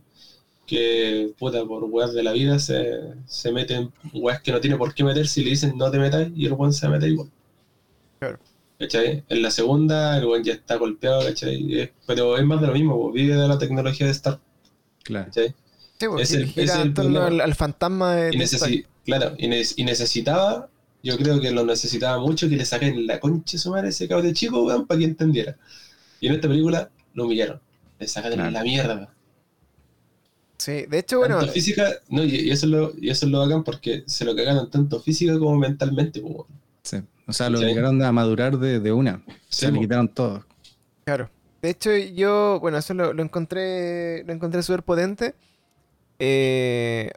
Que, puta, por weas de la vida se, se meten weas que no tiene por qué meterse y le dicen no te metas y el weón se mete igual. Claro. ¿Cachai? En la segunda, el weón ya está golpeado, ¿cachai? Es- pero es más de lo mismo, vive de la tecnología de Star, Claro. ¿cachai? Sí, pues, es el torno problema. al, al fantasma de, Y, necesi- Stark. claro, y, ne- y necesitaba, yo creo que lo necesitaba mucho que le saquen la concha de su madre a ese cabrón chico, weón, para que entendiera. Y en esta película lo humillaron. Le sacaron Claro. la mierda. Sí, de hecho, bueno, tanto física, no, y, y eso es lo, y eso es lo bacán porque se lo cagaron tanto física como mentalmente, pues. Sí. O sea, lo Sí. obligaron a madurar de, de una. Sí, sea, le quitaron todo. claro. De hecho, yo, bueno, eso lo, lo encontré, lo encontré súper potente. Eh,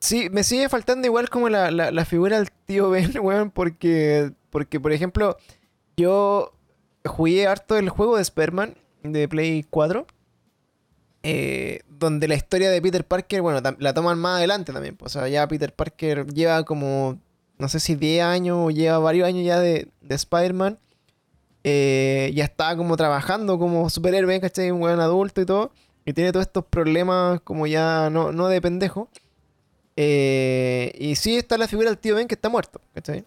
sí, me sigue faltando igual como la, la, la figura del tío Ben, [LAUGHS] weón, porque, porque, por ejemplo, yo jugué harto el juego de Spider-Man de Play 4. eh, donde la historia de Peter Parker, bueno, la toman más adelante también. pues, O sea, ya Peter Parker lleva como, no sé si 10 años o lleva varios años ya de, de Spider-Man. Eh, ya está como trabajando como superhéroe, ¿cachai? Un buen adulto y todo. Y tiene todos estos problemas como ya no, no de pendejo. Eh, y sí está la figura del tío Ben que está muerto, ¿cachai?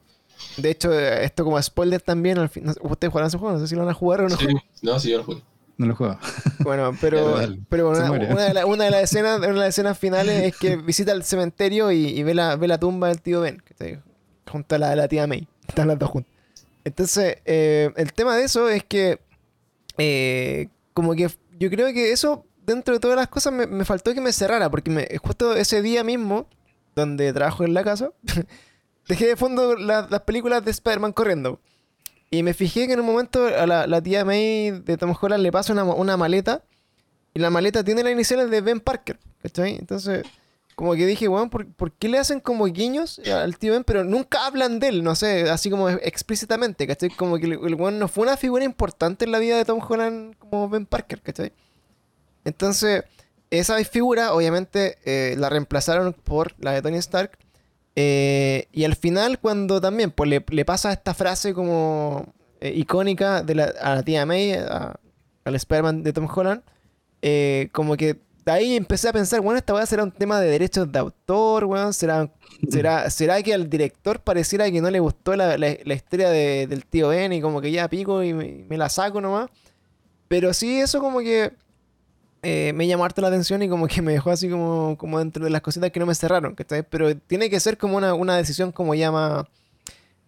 De hecho, esto como spoiler también, al fin, ustedes jugarán ese juego, no sé si lo van a jugar o no. Sí, no, sí, yo lo jugué. No lo juego. [LAUGHS] Bueno, pero, pero se una, de la- una de las [LAUGHS] escenas, una de las escenas finales es que visita el cementerio y, y ve, la, ve la tumba del tío Ben, ¿cachai? Junto a la, la tía May. [LAUGHS] Están las dos juntas. Entonces, eh, el tema de eso es que, eh, como que yo creo que eso, dentro de todas las cosas, me, me faltó que me cerrara, porque me, justo ese día mismo, donde trabajo en la casa, [LAUGHS] dejé de fondo la- las películas de Spider-Man corriendo. Y me fijé que en un momento a la, la tía May de Tom Holland le pasa una, una maleta, y la maleta tiene las iniciales de Ben Parker, ¿cachai? Entonces, como que dije, weón, ¿por, por qué le hacen como guiños al tío Ben? Pero nunca hablan de él, no sé, así como explícitamente, ¿cachai? Como que el, el weón no fue una figura importante en la vida de Tom Holland como Ben Parker, ¿cachai? Entonces, esa figura, obviamente, eh, la reemplazaron por la de Tony Stark. eh, y al final, cuando también pues, le, le pasa esta frase como eh, icónica de la, a la tía May, a- al Spider-Man de Tom Holland, eh, como que ahí empecé a pensar, bueno, esta weá será un tema de derechos de autor, weón, será, será, será que al director pareciera que no le gustó la, la- historia de- del tío Ben y como que ya pico y me, la saco nomás. Pero sí, eso como que eh, me llamó harto la atención y como que me dejó así como, como dentro de las cositas que no me cerraron, ¿cachai? Pero tiene que ser como una, una decisión como ya más,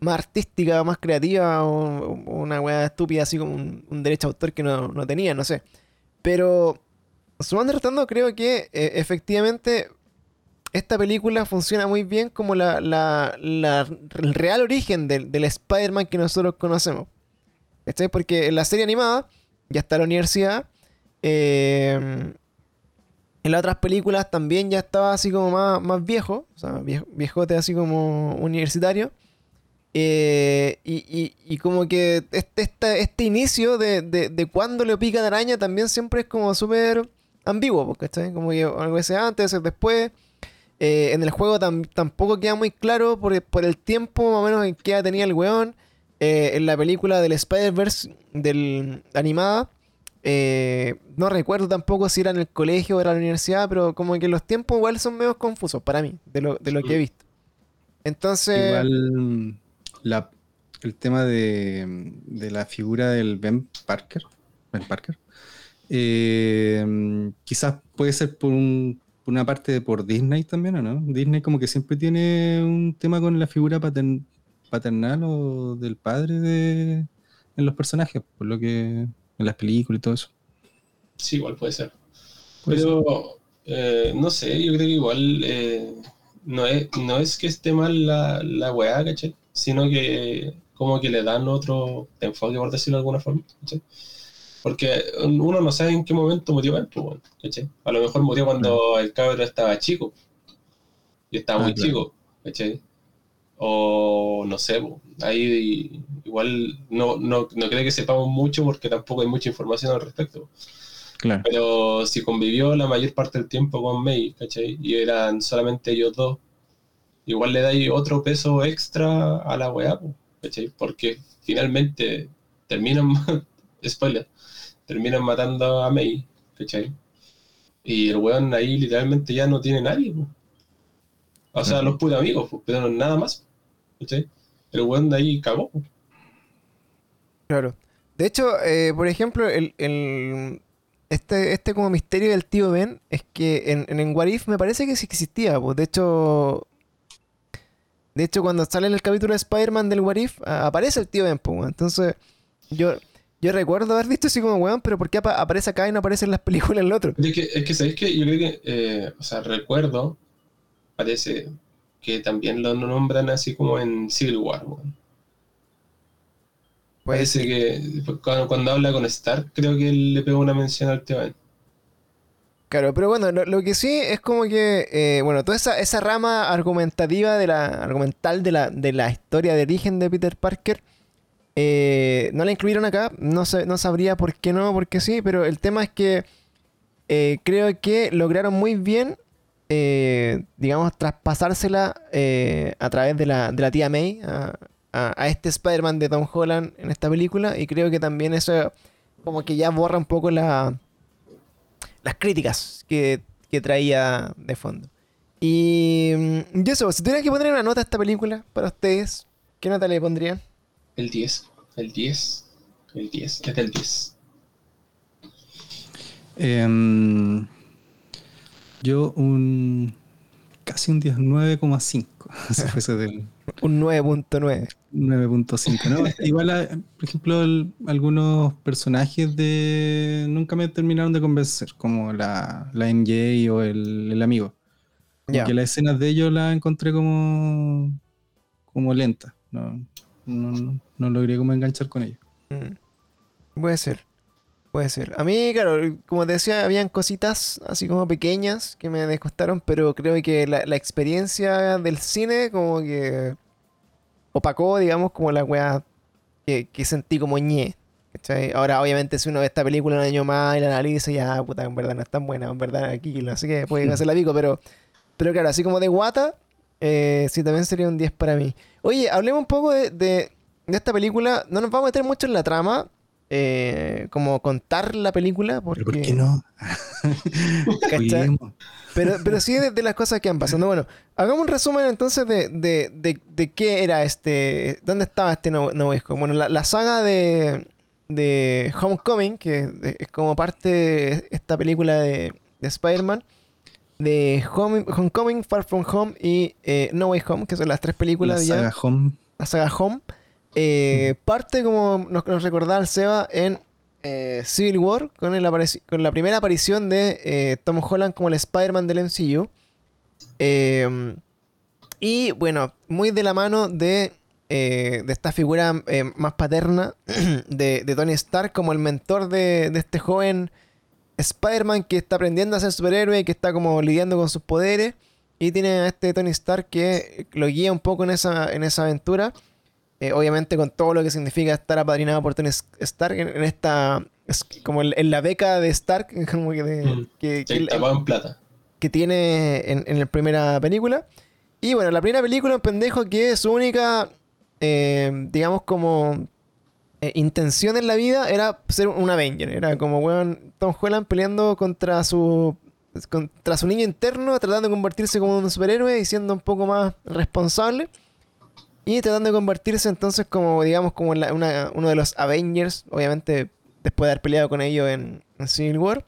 artística, más creativa o una weá estúpida así como un, un derecho de autor que no, no tenía, no sé. Pero sumando y restando creo que eh, efectivamente esta película funciona muy bien como la, la- el real origen del, del Spider-Man que nosotros conocemos. ¿Cachai? Porque en la serie animada ya está la universidad. eh, en las otras películas también ya estaba así como más, más viejo. O sea, vie- viejote así como universitario. Eh, y, y- y como que este, este, este inicio de, de, de cuando le pica de araña también siempre es como súper ambiguo, porque Como que algo veces antes, veces después. Eh, en el juego tam- tampoco queda muy claro por, por el tiempo más o menos en que edad tenía el weón. Eh, en la película del Spider-Verse del animada, eh, no recuerdo tampoco si era en el colegio o era en la universidad, pero como que los tiempos igual son medio confusos para mí, de lo, de lo que he visto. Entonces, Igual la, el tema de, de la figura del Ben Parker, Ben Parker, eh, quizás puede ser por, un- por una parte por Disney también, ¿o no? Disney como que siempre tiene un tema con la figura patern- paternal o del padre de, en los personajes, por lo que en las películas y todo eso. Sí, igual puede ser. Puede Pero, eh, no sé, yo creo que igual eh, no, es, no es que esté mal la, la weá, ¿cachai? Sino que como que le dan otro enfoque, por decirlo de alguna forma, ¿cachai? Porque uno no sabe en qué momento murió él, pues, bueno, ¿cachai? A lo mejor murió cuando el cabro estaba chico. Y estaba Ah, muy claro. chico, ¿cachai? O no sé, pues, ahí igual no, no, no creo que sepamos mucho porque tampoco hay mucha información al respecto. Claro. Pero si convivió la mayor parte del tiempo con May, ¿cachai? Y eran solamente ellos dos, igual le dais otro peso extra a la weá, po, ¿cachai? Porque finalmente terminan, [LAUGHS] spoiler, terminan matando a May, ¿cachai? Y el weón ahí literalmente ya no tiene nadie, po. O sea, los putos amigos, po, pero nada más, ¿cachai? El weón de ahí cagó, po. Claro. De hecho, eh, por ejemplo, el, el- este, este como misterio del tío Ben es que en, en, en What If me parece que sí existía. Pues. De hecho, de hecho, cuando sale en el capítulo de Spider-Man del What If, aparece el tío Ben. Pues. Entonces, yo, yo recuerdo haber visto así como, weón, pero ¿por qué apa- aparece acá y no aparece en las películas en el otro? Es que, es que ¿sabéis que Yo creo que, eh, o sea, recuerdo, parece que también lo nombran así como en Civil War, weón. Pues, Parece que cuando, cuando habla con Stark, creo que él le pegó una mención al tío Ben. Claro, pero bueno, lo, lo que sí es como que, eh, bueno, toda esa, esa rama argumentativa de la, argumental de la, de la historia de origen de Peter Parker, eh, no la incluyeron acá, no, no sabría por qué no, por qué sí, pero el tema es que eh, creo que lograron muy bien, eh, digamos, traspasársela eh, a través de la, de la tía May a, a- este Spider-Man de Tom Holland en esta película, y creo que también eso como que ya borra un poco la las críticas que, que traía de fondo. Y, mm, y eso, si tuviera que poner una nota a esta película para ustedes, ¿qué nota le pondrían? El 10, el 10, el 10, es del 10. Em, yo un casi un 19,5. Si fuese del Un 9.9. 9.5. ¿no? [LAUGHS] Igual, a- por ejemplo, el- algunos personajes de nunca me terminaron de convencer, como la, la NJ o el, el amigo. Ya. que las escenas de ellos las encontré como, como lentas. No, no, no- no logré como enganchar con ellos. Mm. Puede ser. Puede ser. A mí, claro, como te decía, habían cositas así como pequeñas que me descostaron, pero creo que la, la experiencia del cine como que opacó, digamos, como la weá que, que sentí como ñe. ¿cachai? Ahora, obviamente, si uno ve esta película un año más y la analiza, ya, puta, en verdad no es tan buena, en verdad aquí, no sé qué, puede hacer la pico, pero, pero claro, así como de guata, eh, sí, también sería un 10 para mí. Oye, hablemos un poco de, de, de esta película. No nos vamos a meter mucho en la trama, eh, como contar la película, porque... ¿Pero por qué no? [LAUGHS] Pero, pero sí de, de las cosas que han pasado. Bueno, hagamos un resumen entonces de, de, de, de qué era este. ¿Dónde estaba este No, no Way Home? Bueno, la, la saga de, de Homecoming, que es como parte de esta película de, de Spider-Man, de Home- Homecoming, Far From Home y eh, No Way Home, que son las tres La películas ya saga Home. la saga Home, eh, parte, como nos, nos recordaba el Seba, en eh, Civil War, con, el apareci- con la primera aparición de Tom Holland como el Spider-Man del MCU. Eh, y bueno, muy de la mano de, de esta figura más paterna [CLEARS THROAT] de, de Tony Stark como el mentor de, de este joven Spider-Man que está aprendiendo a ser superhéroe y que está como lidiando con sus poderes. Y tiene a este Tony Stark que lo guía un poco en esa, en esa aventura. Eh, obviamente con todo lo que significa estar apadrinado por Tony Stark en, en esta... es como en, en la beca de Stark [LAUGHS] como que, de- Mm. que, que Sí, él- tapado en plata. que tiene en, en la primera película. Y bueno, la primera película, un pendejo que su única, eh, digamos, como eh, intención en la vida era ser un Avenger. Era como, weón, Tom Holland peleando contra su, contra su niño interno, tratando de convertirse como un superhéroe y siendo un poco más responsable. Y tratando de convertirse entonces como, digamos, como la- una- uno de los Avengers, obviamente después de haber peleado con ellos en, Civil War.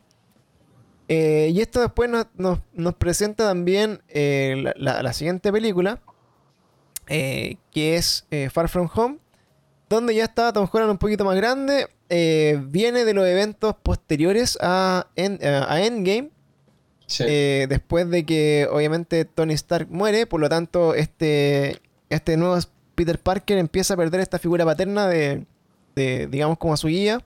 Eh, y esto después nos, nos- nos presenta también eh, la, la- siguiente película, que es Far From Home, donde ya está Tom Holland un poquito más grande. eh, viene de los eventos posteriores a, En- a Endgame, Sí. eh, después de que obviamente Tony Stark muere, por lo tanto este, este nuevo Peter Parker empieza a perder esta figura paterna de, de, digamos, como su guía.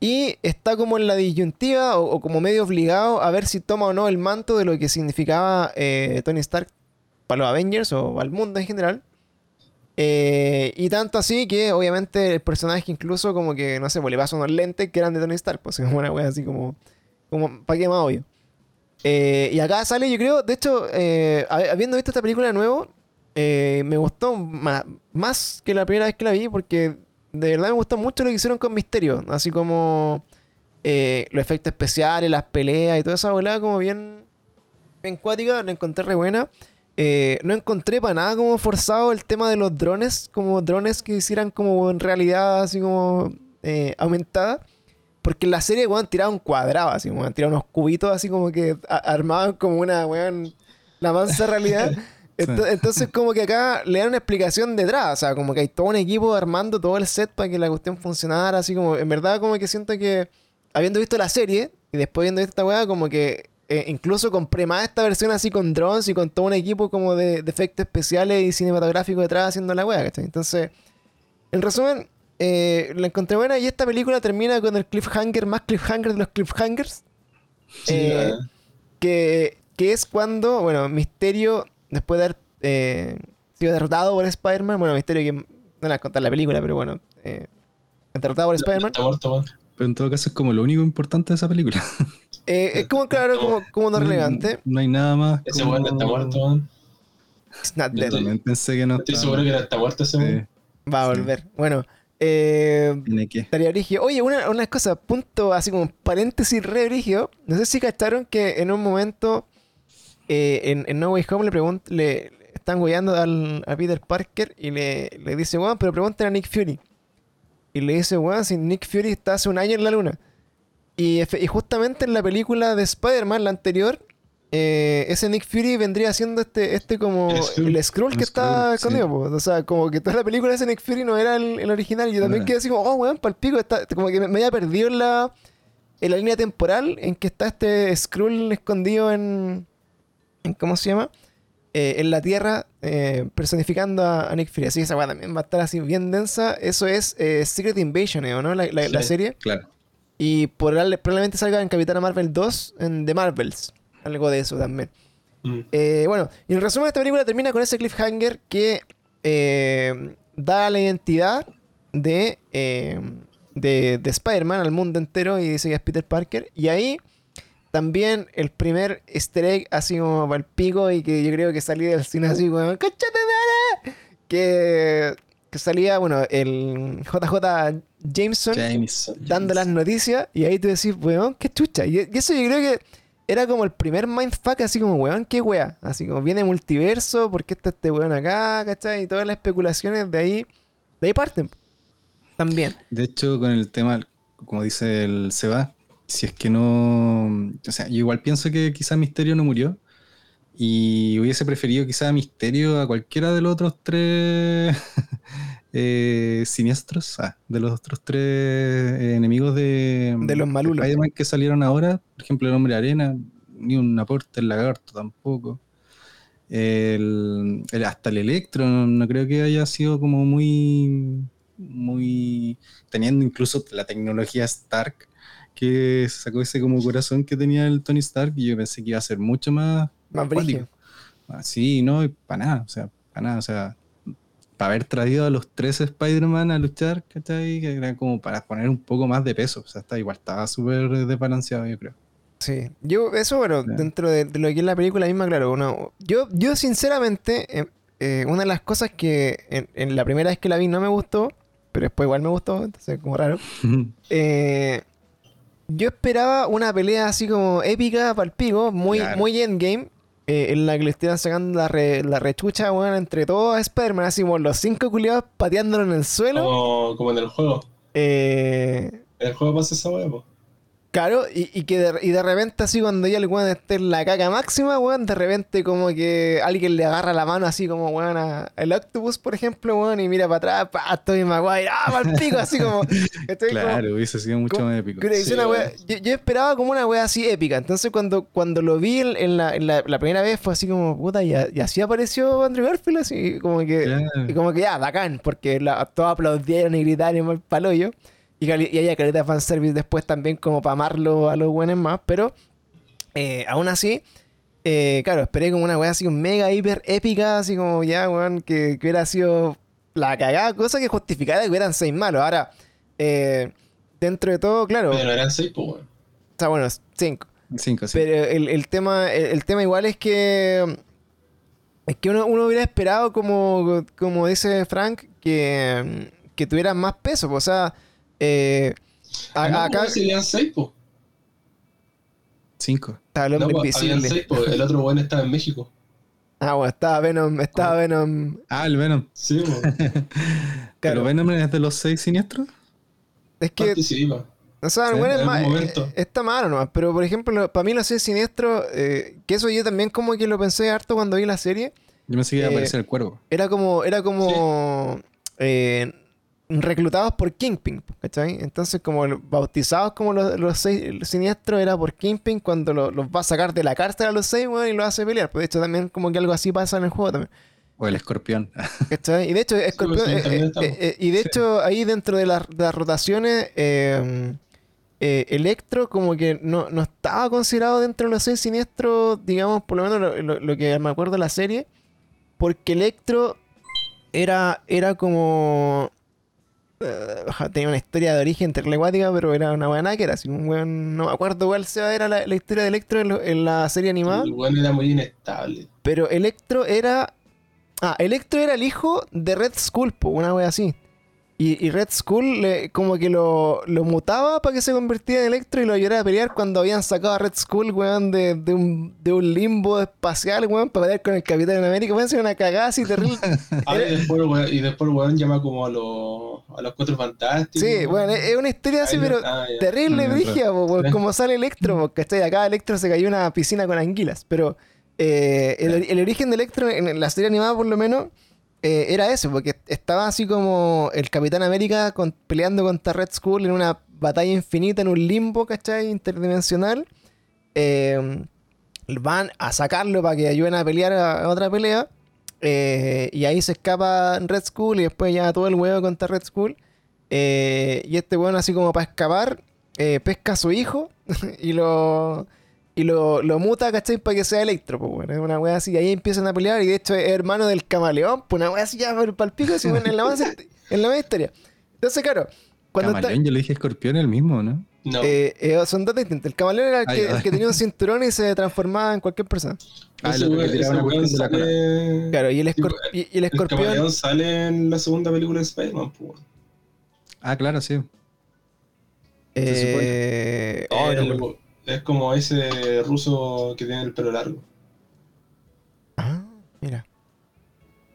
Y está como en la disyuntiva o, o como medio obligado a ver si toma o no el manto de lo que significaba eh, Tony Stark para los Avengers o al mundo en general. Eh, y tanto así que obviamente el personaje incluso como que, no sé, pues le pasa unos lentes que eran de Tony Stark, pues es [LAUGHS] como una wea así como, como ¿para qué más obvio? Eh, y acá sale, yo creo, de hecho, eh, hab- habiendo visto esta película de nuevo, eh, me gustó ma- más que la primera vez que la vi porque de verdad me gustó mucho lo que hicieron con Misterio, así como eh, los efectos especiales, las peleas y toda esa volada como bien, bien cuática, la encontré re buena. Eh, no encontré para nada como forzado el tema de los drones, como drones que hicieran como en realidad así como eh, aumentada. Porque en la serie, weón, tiraban cuadrados, así, weón, tiraban unos cubitos así como que armaban como una, weón, la mansa realidad. [LAUGHS] Ento- Entonces, como que acá le dan una explicación detrás, o sea, como que hay todo un equipo armando todo el set para que la cuestión funcionara, así como, en verdad, como que siento que, habiendo visto la serie y después viendo esta weá, como que eh, incluso compré más esta versión así con drones y con todo un equipo como de, de efectos especiales y cinematográficos detrás haciendo la weá, ¿cachai? Entonces, en resumen, eh, la encontré buena y esta película termina con el cliffhanger más cliffhanger de los cliffhangers. Sí, eh, que, que es cuando, bueno, Misterio, después de haber eh, sido derrotado por Spider-Man, bueno, Misterio que no le voy a contar la película, pero bueno, eh, derrotado por Spider-Man. Pero en todo caso es como lo único importante de esa película. [LAUGHS] eh, es como, claro, como, como no relevante. No hay nada más. Ese como- weón está muerto, weón. It's not Yo dead. estoy- También pensé que no Estoy estaba- seguro que está muerto ese Sí. Va a sí. volver. Bueno, eh, estaría brigio. Oye, una, una cosa, punto así como paréntesis re brigio. No sé si cacharon que en un momento eh, en, en No Way Home le pregun- le le están guiando al, a Peter Parker y le, le dice, weón, pero pregúntale a Nick Fury. Y le dice, weón, si Nick Fury está hace un año en la luna. Y, justamente en la película de Spider-Man, la anterior, eh, ese Nick Fury vendría siendo este, este como El Skrull. el Skrull que El está escondido, po. O sea, como que toda la película de ese Nick Fury no era el, original. Yo también quedé así como, oh, weón, palpico. Está, como que me, me había perdido en la, en la línea temporal en que está este Skrull escondido en, en ¿cómo se llama? Eh, en la Tierra, eh, personificando a, a Nick Fury. Así que esa weá también va a estar así bien densa. Eso es Secret Invasion, ¿eh? ¿o no? La, la- la Sí. serie. Claro. Y por, probablemente salga en Capitana Marvel 2 en The Marvels. Algo de eso también. Mm. Eh, bueno, y en resumen, esta película termina con ese cliffhanger que eh, da la identidad de, eh, de, de Spider-Man al mundo entero y dice que es Peter Parker. Y ahí también el primer easter egg, así como para el pico, y que yo creo que salía del cine así como, ¡Concha de madre! Que, que salía, bueno, el JJ Jameson James. dando las noticias y ahí tú decís, weón, qué chucha. Y, y eso yo creo que era como el primer mindfuck, así como, weón, qué wea. Así como viene multiverso, ¿por qué está este weón acá? ¿Cachai? Y todas las especulaciones de ahí, de ahí parten. También. De hecho, con el tema, como dice el Seba, si es que no. O sea, yo igual pienso que quizá Misterio no murió. Y hubiese preferido quizá Misterio a cualquiera de los otros tres [LAUGHS] eh, siniestros. Ah, de los otros tres eh, enemigos de. De los malulos. Spider-Man que salieron ahora. Por ejemplo, el Hombre Arena. Ni un aporte, el Lagarto tampoco. El, el- hasta el Electro, no, no creo que haya sido como muy. Muy. Teniendo incluso la tecnología Stark que sacó ese como corazón que tenía el Tony Stark y yo pensé que iba a ser mucho más Más brígido. Ah, sí, no, para nada, o sea, para nada, o sea, para haber traído a los tres Spider-Man a luchar, ¿cachai? Que era como para poner un poco más de peso, o sea, está igual, estaba súper desbalanceado, yo creo. Sí. Yo, eso, bueno, dentro de, de lo que es la película misma, claro. uno- yo, yo, sinceramente, eh, eh, una de las cosas que en, en la primera vez que la vi no me gustó, pero después igual me gustó, entonces como raro. [LAUGHS] Eh, yo esperaba una pelea así como épica para el pico, muy, Claro. muy endgame, eh, en la que le estuvieran sacando la, re- la rechucha, weón, entre todos a Spider-Man, así como los cinco culiados pateándolo en el suelo. Como, como en el juego. Eh, En el juego pasa esa po. Claro, y, y que de, y de repente así cuando ya el weón esté en la caca máxima, weón, de repente como que alguien le agarra la mano así como, weón, a- el Octopus, por ejemplo, weón, y mira para atrás, pa, estoy Maguire, ah, el pico, así como... [LAUGHS] estoy como- claro, hubiese sido mucho como- más épico. Sí, una wea- yo, yo esperaba como una wea así épica. Entonces cuando, cuando lo vi en, en la, en la- la primera vez fue así como, puta, y, a- y así apareció Andrew Garfield, así como que... Claro. Y como que ya, bacán, porque la- todos aplaudieron y gritaron el paloyo. Y, cali- y haya caleta de fanservice después también como para amarlo a los buenos más. Pero eh, aún así, eh, claro, esperé como una wea así mega hiper épica, así como ya, weón, que, que hubiera sido la cagada, cosa que justificara que hubieran seis malos. Ahora, eh, dentro de todo, claro, Pero no eran seis, pues, weón. o sea, bueno, cinco. Cinco, sí. Pero el, el tema, el, el tema igual es que. Es que uno, uno hubiera esperado, como, como dice Frank, que, que tuvieran más peso. pues, O sea, eh, a- Ah, no, acá serían seis, pues. Cinco. está el No, hombre pues, habían invisible. seis, pues. El otro weón estaba en México. Ah, bueno, estaba Venom, estaba Venom. Ah, el Venom. Sí. [LAUGHS] Claro. ¿Pero Venom es de los seis siniestros? Es que, Participa. o sea, Sí, bueno, es más, momento. eh, está malo nomás. Pero por ejemplo, para mí los seis siniestros, eh, que eso yo también como que lo pensé harto cuando vi la serie. Yo pensé que iba a Eh, aparecer el cuervo. Era como, era como eh, reclutados por Kingpin, ¿cachai? Entonces, como bautizados como los, los seis siniestros, era por Kingpin cuando lo- los va a sacar de la cárcel a los seis, weón, y los hace pelear. Pues de hecho, también como que algo así pasa en el juego también. O el escorpión. [LAUGHS] ¿cachai? Y de hecho, Escorpión- sí, eh, eh, eh, y de hecho, ahí dentro de, las- de las rotaciones, eh, eh, Electro como que no, no estaba considerado dentro de los seis siniestros, digamos, por lo menos lo, lo- lo que me acuerdo de la serie, porque Electro era, era como... eh, tenía una historia de origen telecuática, pero era una buena que era así, un weón, no me acuerdo cuál sea, era la, la historia de Electro en, lo- en la serie animada. El weón era muy inestable. Pero Electro era. Ah, Electro era el hijo de Red Skull, po, una wea así. Y, y Red Skull le- como que lo, lo mutaba para que se convirtiera en Electro y lo ayudara a pelear cuando habían sacado a Red Skull, weón, de, de un, de un limbo espacial, weón, para pelear con el Capitán América. Weón, ser una cagada así terrible. [LAUGHS] Ah, y después, weón, y después el weón llama como a los, a los cuatro fantásticos. Sí, bueno, es es una historia así, pero ah, terrible, Mm, brigia, weón, como sale Electro, porque ¿cachai? Acá Electro se cayó en una piscina con anguilas, pero eh, el, el origen de Electro en la serie animada por lo menos eh, era eso, porque estaba así como el Capitán América peleando contra Red Skull en una batalla infinita en un limbo, ¿cachai? Interdimensional. Eh, van a sacarlo para que ayuden a pelear a, otra pelea. eh, y ahí se escapa Red Skull y después ya todo el huevo contra Red Skull. Y este weón así como para escapar, pesca a su hijo [LAUGHS] y lo. Y lo, lo muta, ¿cachai? Para que sea Electro, pues, bueno. Es una wea así. Y ahí empiezan a pelear. Y de hecho es hermano del camaleón. Pues una wea así ya para el pico. Así, bueno, en la más, [LAUGHS] en la más historia. Entonces, claro. Cuando está- Camaleón, yo le dije escorpión el mismo, ¿no? No. eh, eh, son dos distintos. El camaleón era el que, el tenía un cinturón y se transformaba en cualquier persona. Ah, el otro que tiraba una de la Claro, y el, y, y el El escorpión. camaleón sale en la segunda película de Spider-Man, pues. weón. Ah, claro, sí. eh, oh, no. El- es como ese ruso que tiene el pelo largo. Ah, mira.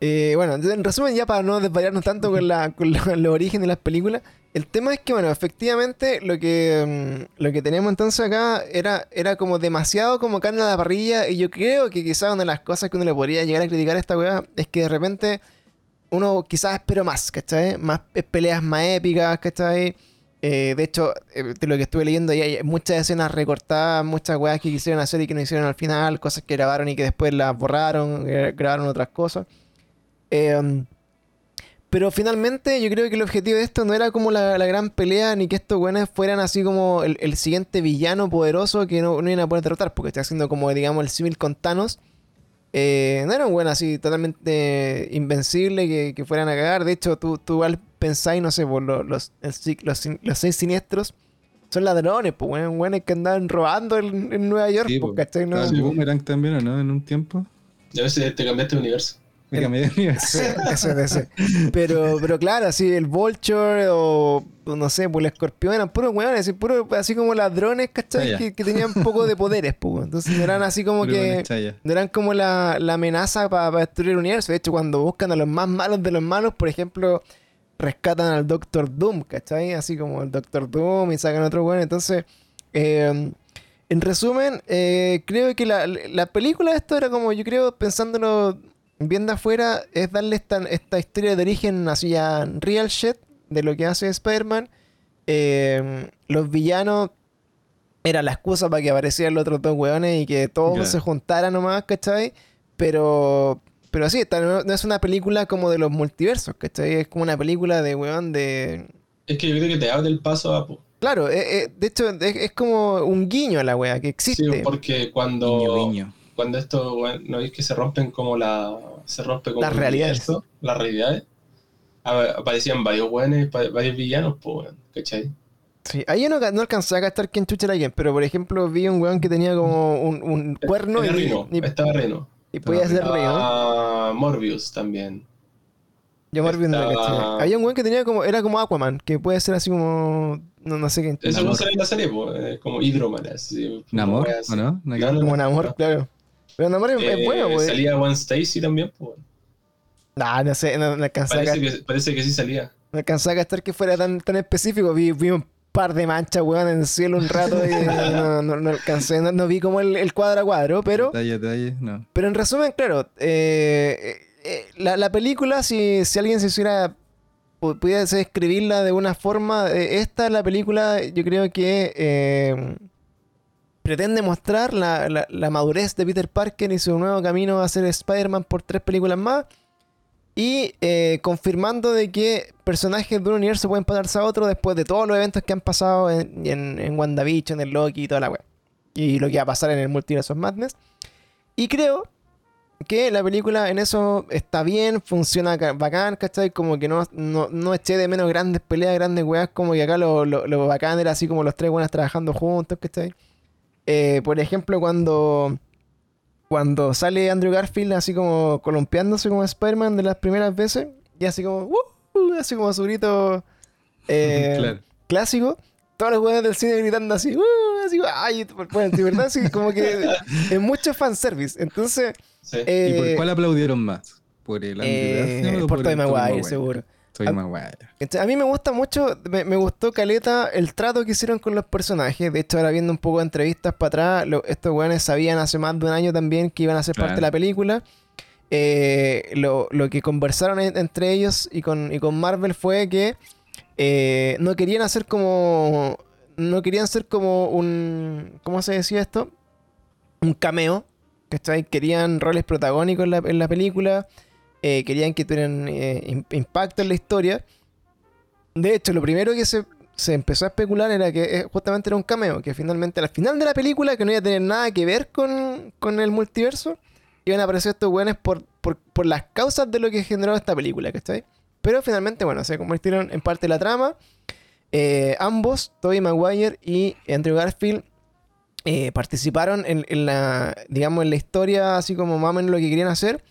Eh, bueno, en resumen, ya para no desvariarnos tanto con, la, con los orígenes de las películas, el tema es que, bueno, efectivamente lo que, mm, lo que teníamos entonces acá era, era como demasiado como carne a la parrilla y yo creo que quizás una de las cosas que uno le podría llegar a criticar a esta weá es que de repente uno quizás espera más, ¿cachai? Más peleas más épicas, ¿cachai? Eh, de hecho, eh, de lo que estuve leyendo, hay muchas escenas recortadas, muchas weas que quisieron hacer y que no hicieron al final, cosas que grabaron y que después las borraron, gra- grabaron otras cosas. Eh, pero finalmente yo creo que el objetivo de esto no era como la, la gran pelea, ni que estos weones fueran así como el, el siguiente villano poderoso que no, no iban a poder derrotar, porque está haciendo como, digamos, el símil con Thanos. Eh, no era un weón así totalmente invencible que, que fueran a cagar. De hecho, tú, tú igual pensáis, no sé, por los, los, los, sin- los seis siniestros son ladrones, pues, weón, weones que andaban robando en, en Nueva York, Sí, pues, po. ¿cachai? No- el Boomerang también, ¿o no? En un tiempo. Y a veces te cambiaste de universo. Me cambié de universo. [LAUGHS] Sí, ese, ese. Pero, pero claro, así el Vulture o no sé, pues el escorpión eran puros weones, así, puro, así como ladrones, ¿cachai? Ah, ya. que, que tenían poco de poderes, pues. Entonces no eran así como Puro que. Chaya. No eran como la, la amenaza para destruir el universo. De hecho, cuando buscan a los más malos de los malos, por ejemplo, rescatan al Doctor Doom, ¿cachai? Así como el Doctor Doom y sacan otro weón. Entonces, eh, en resumen, eh, creo que la, la película de esto era como, yo creo, pensándolo bien de afuera, es darle esta, esta historia de origen así real shit de lo que hace Spider-Man. Eh, los villanos era la excusa para que aparecieran los otros dos weones y que todos se juntaran nomás, ¿cachai? Pero, pero sí, esta no, es una película como de los multiversos, ¿cachai? Es como una película de weón de... Es que yo creo que te abre el paso a. Claro, eh, eh, de hecho es, es como un guiño a la wea que Sí, existe. porque cuando. Guiño, guiño. Cuando esto, weón, ¿no veis que se rompen como la. Se rompe como Las realidades. universo, las realidades. A- Aparecían varios weones, varios villanos, pues, weón, ¿cachai? Sí, ahí yo no, no alcancé a gastar quién chucha era quién, pero por ejemplo vi un weón que tenía como un, un cuerno Era y, Rino, y- estaba Reno. Y podía ser río. Morbius también. Yo Morbius no lo estaba- caché. Había un weón que tenía como, era como Aquaman, que puede ser así como, no, no sé qué, Eso no sale en la serie, pues, como Hidroman, así. Namor. ¿o como. Namor, claro. Pero Namor es, es Eh, bueno, pues. Salía One Stacy también, pues. Nah, no sé, no, no alcancé a Parece que, parece que sí salía. no alcancé a gastar que fuera tan, tan específico. Vi, vi un par de manchas, weón, en el cielo un rato y [LAUGHS] no, no, no alcancé, no, no vi como el, el cuadro a cuadro, pero... Detalle, detalle, no. Pero en resumen, claro, eh, eh, eh, la, la película, si, si alguien se hiciera, pu- pudiese describirla de una forma, eh, esta la película, yo creo que pretende mostrar la, la- la madurez de Peter Parker y su nuevo camino a ser Spider-Man por tres películas más. Y eh, confirmando de que personajes de un universo pueden pasarse a otro después de todos los eventos que han pasado en, en, en WandaVision, en Loki y toda la web. Y lo que va a pasar en el Multiverse of Madness. Y creo que la película en eso está bien, funciona bacán, ¿cachai? Como que no, no, no eché de menos grandes peleas, grandes weas, como que acá lo, lo, lo bacán era así como los tres buenas trabajando juntos, ¿cachai? Eh, por ejemplo, cuando, cuando sale Andrew Garfield así como columpiándose como Spider-Man de las primeras veces, y así como, "Uh", así como su grito eh, [LAUGHS] claro. clásico, todos los weones del cine gritando así, "Uh", así, ay, bueno, de verdad, sí, como que [LAUGHS] es mucho fanservice. Entonces, Sí. eh, ¿Y por cuál aplaudieron más? ¿Por el Andrew eh, Garfield o por Tobey el Maguire, seguro. Maguire. A mí me gusta mucho, me, me gustó Caleta el trato que hicieron con los personajes. De hecho, ahora viendo un poco de entrevistas para atrás, lo- estos weones sabían hace más de un año también que iban a ser parte de la película. Eh, lo, lo que conversaron en- entre ellos y con, y con Marvel fue que eh, no querían hacer como. No querían ser como un. ¿Cómo se decía esto? Un cameo. ¿Cachai? Querían roles protagónicos en la, en la película. Eh, querían que tuvieran eh, im- impacto en la historia. De hecho, lo primero que se se empezó a especular era que eh, justamente era un cameo, que finalmente al final de la película, que no iba a tener nada que ver con, con el multiverso, iban a aparecer estos weones por, por, las causas de lo que generó esta película, ¿cachai? Pero finalmente, bueno, se convirtieron en parte de la trama. Ambos, Tobey Maguire y Andrew Garfield, participaron en, en la, digamos, en la historia, así como menos lo que querían hacer.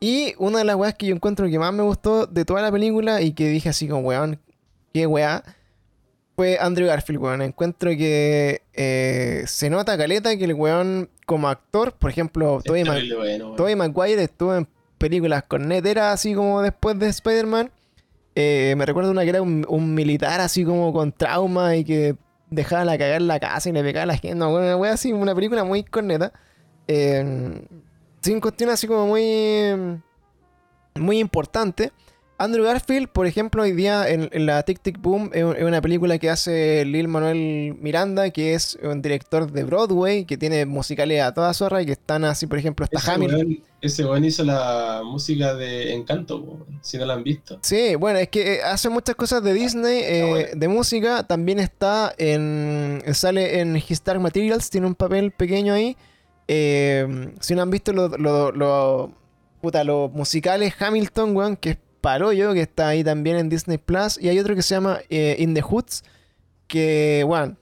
Y una de las weas que yo encuentro que más me gustó de toda la película y que dije así como, weón, qué wea, fue Andrew Garfield, weón. Encuentro que eh, se nota caleta que el weón como actor, por ejemplo, Tobey Ma- bueno, Maguire estuvo en películas con netera así como después de Spider-Man. Eh, me recuerdo una que era un, un militar así como con trauma y que dejaba la cagar en la casa y le pegaba a la gente. No, una wea así, una película muy corneta. Eh, sin cuestión así como muy, muy importante. Andrew Garfield, por ejemplo, hoy día en, en la Tic Tic Boom es, una película que hace Lil Manuel Miranda, que es un director de Broadway, que tiene musicales a toda zorra y que están así, por ejemplo, está Ese Hamilton. ese weón hizo la música de Encanto, si no la han visto. Sí, bueno, es que eh, hace muchas cosas de Disney, eh, bueno. de música. También está en. Sale en His Dark Materials, tiene un papel pequeño ahí. Eh, si no han visto los musicales Hamilton, weón, que es Parollo, que está ahí también en Disney Plus. Y hay otro que se llama eh, In the Hoods, que, weón,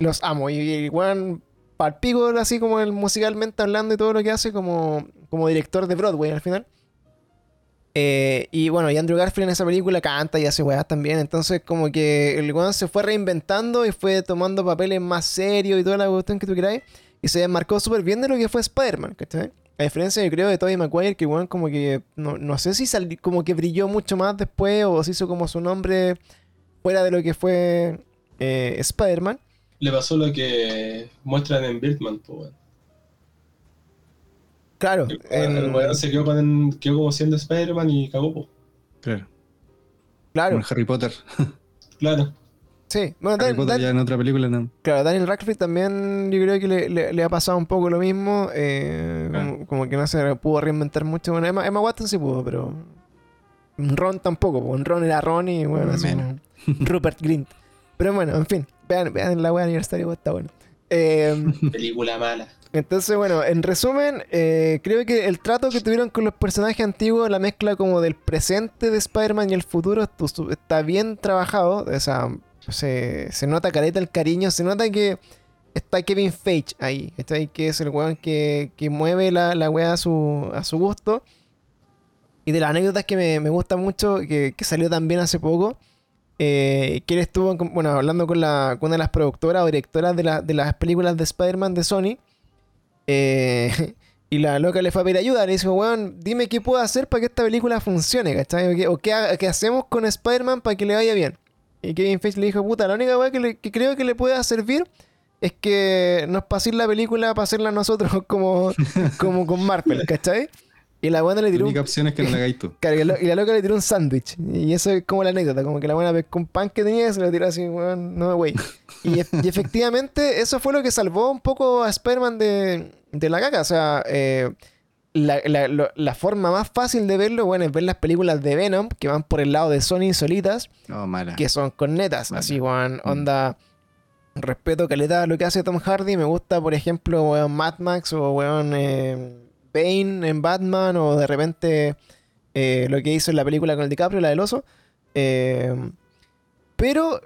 los amo. Y, y weón, palpico así como el musicalmente hablando y todo lo que hace como, como director de Broadway al final. Eh, y bueno, y Andrew Garfield en esa película canta y hace weas también. Entonces, como que el weón se fue reinventando y fue tomando papeles más serios y toda la cuestión que tú queráis. Y se desmarcó súper bien de lo que fue Spider-Man, ¿cachai? A diferencia, yo creo, de Tobey Maguire, que weón como que. No, no sé si sali- como que brilló mucho más después o se hizo como su nombre fuera de lo que fue eh, Spider-Man. Le pasó lo que muestran en Birdman, pues, weón. Claro, El weón- el en- weón se quedó, con, quedó como siendo Spider-Man y cagó, po. Claro. claro, Como en Harry Potter. [LAUGHS] Claro. Sí. Bueno, Harry Dan- Potter Dan- ya en otra película no. Claro, Daniel Radcliffe también yo creo que le, le- le ha pasado un poco lo mismo. eh, Ah. como, como que no se pudo reinventar mucho. Bueno, Emma, Emma Watson sí pudo, pero Ron tampoco. pues, Ron era Ron y bueno, así [LAUGHS] Rupert Grint. Pero bueno, en fin, vean, vean la wea aniversario, pues, está bueno. Eh, Película mala. entonces, bueno, en resumen, eh, creo que el trato que tuvieron con los personajes antiguos, la mezcla como del presente de Spider-Man y el futuro, está bien trabajado. O sea, se, nota careta el cariño, se nota que está Kevin Feige ahí, está ahí que es el weón que, que mueve la, la wea a su, a su gusto. Y de las anécdotas que me, me gusta mucho, que, que salió también hace poco, eh, que él estuvo bueno, hablando con, la, con una de las productoras o directoras de, la- de las películas de Spider-Man de Sony. eh, [LAUGHS] y la loca le fue a pedir ayuda. Le dijo, weón, dime qué puedo hacer para que esta película funcione, ¿cachai? O qué, qué qué hacemos con Spider-Man para que le vaya bien. Y Kevin Feige le dijo, puta, la única weá que, creo que le pueda servir es que nos paséis la película para hacerla nosotros [LAUGHS] como, como con Marvel, ¿cachai? Y la buena le La tiró un única opción es que no la hagáis tú. [LAUGHS] Y la, la loca le tiró un sándwich. Y eso es como la anécdota. Como que la buena un pan que tenía se lo tiró así, weón, no güey. Y, y efectivamente, eso fue lo que salvó un poco a Spider-Man de, de la caca. O sea, eh, la, la- forma más fácil de verlo, bueno, es ver las películas de Venom que van por el lado de Sony solitas, mala. que son cornetas. Mala. Así, weón, Mm. onda. Respeto caleta lo que hace Tom Hardy. Me gusta, por ejemplo, weón, Mad Max o weón eh, Bane en Batman o de repente eh, lo que hizo en la película con el DiCaprio, la del oso. Eh, pero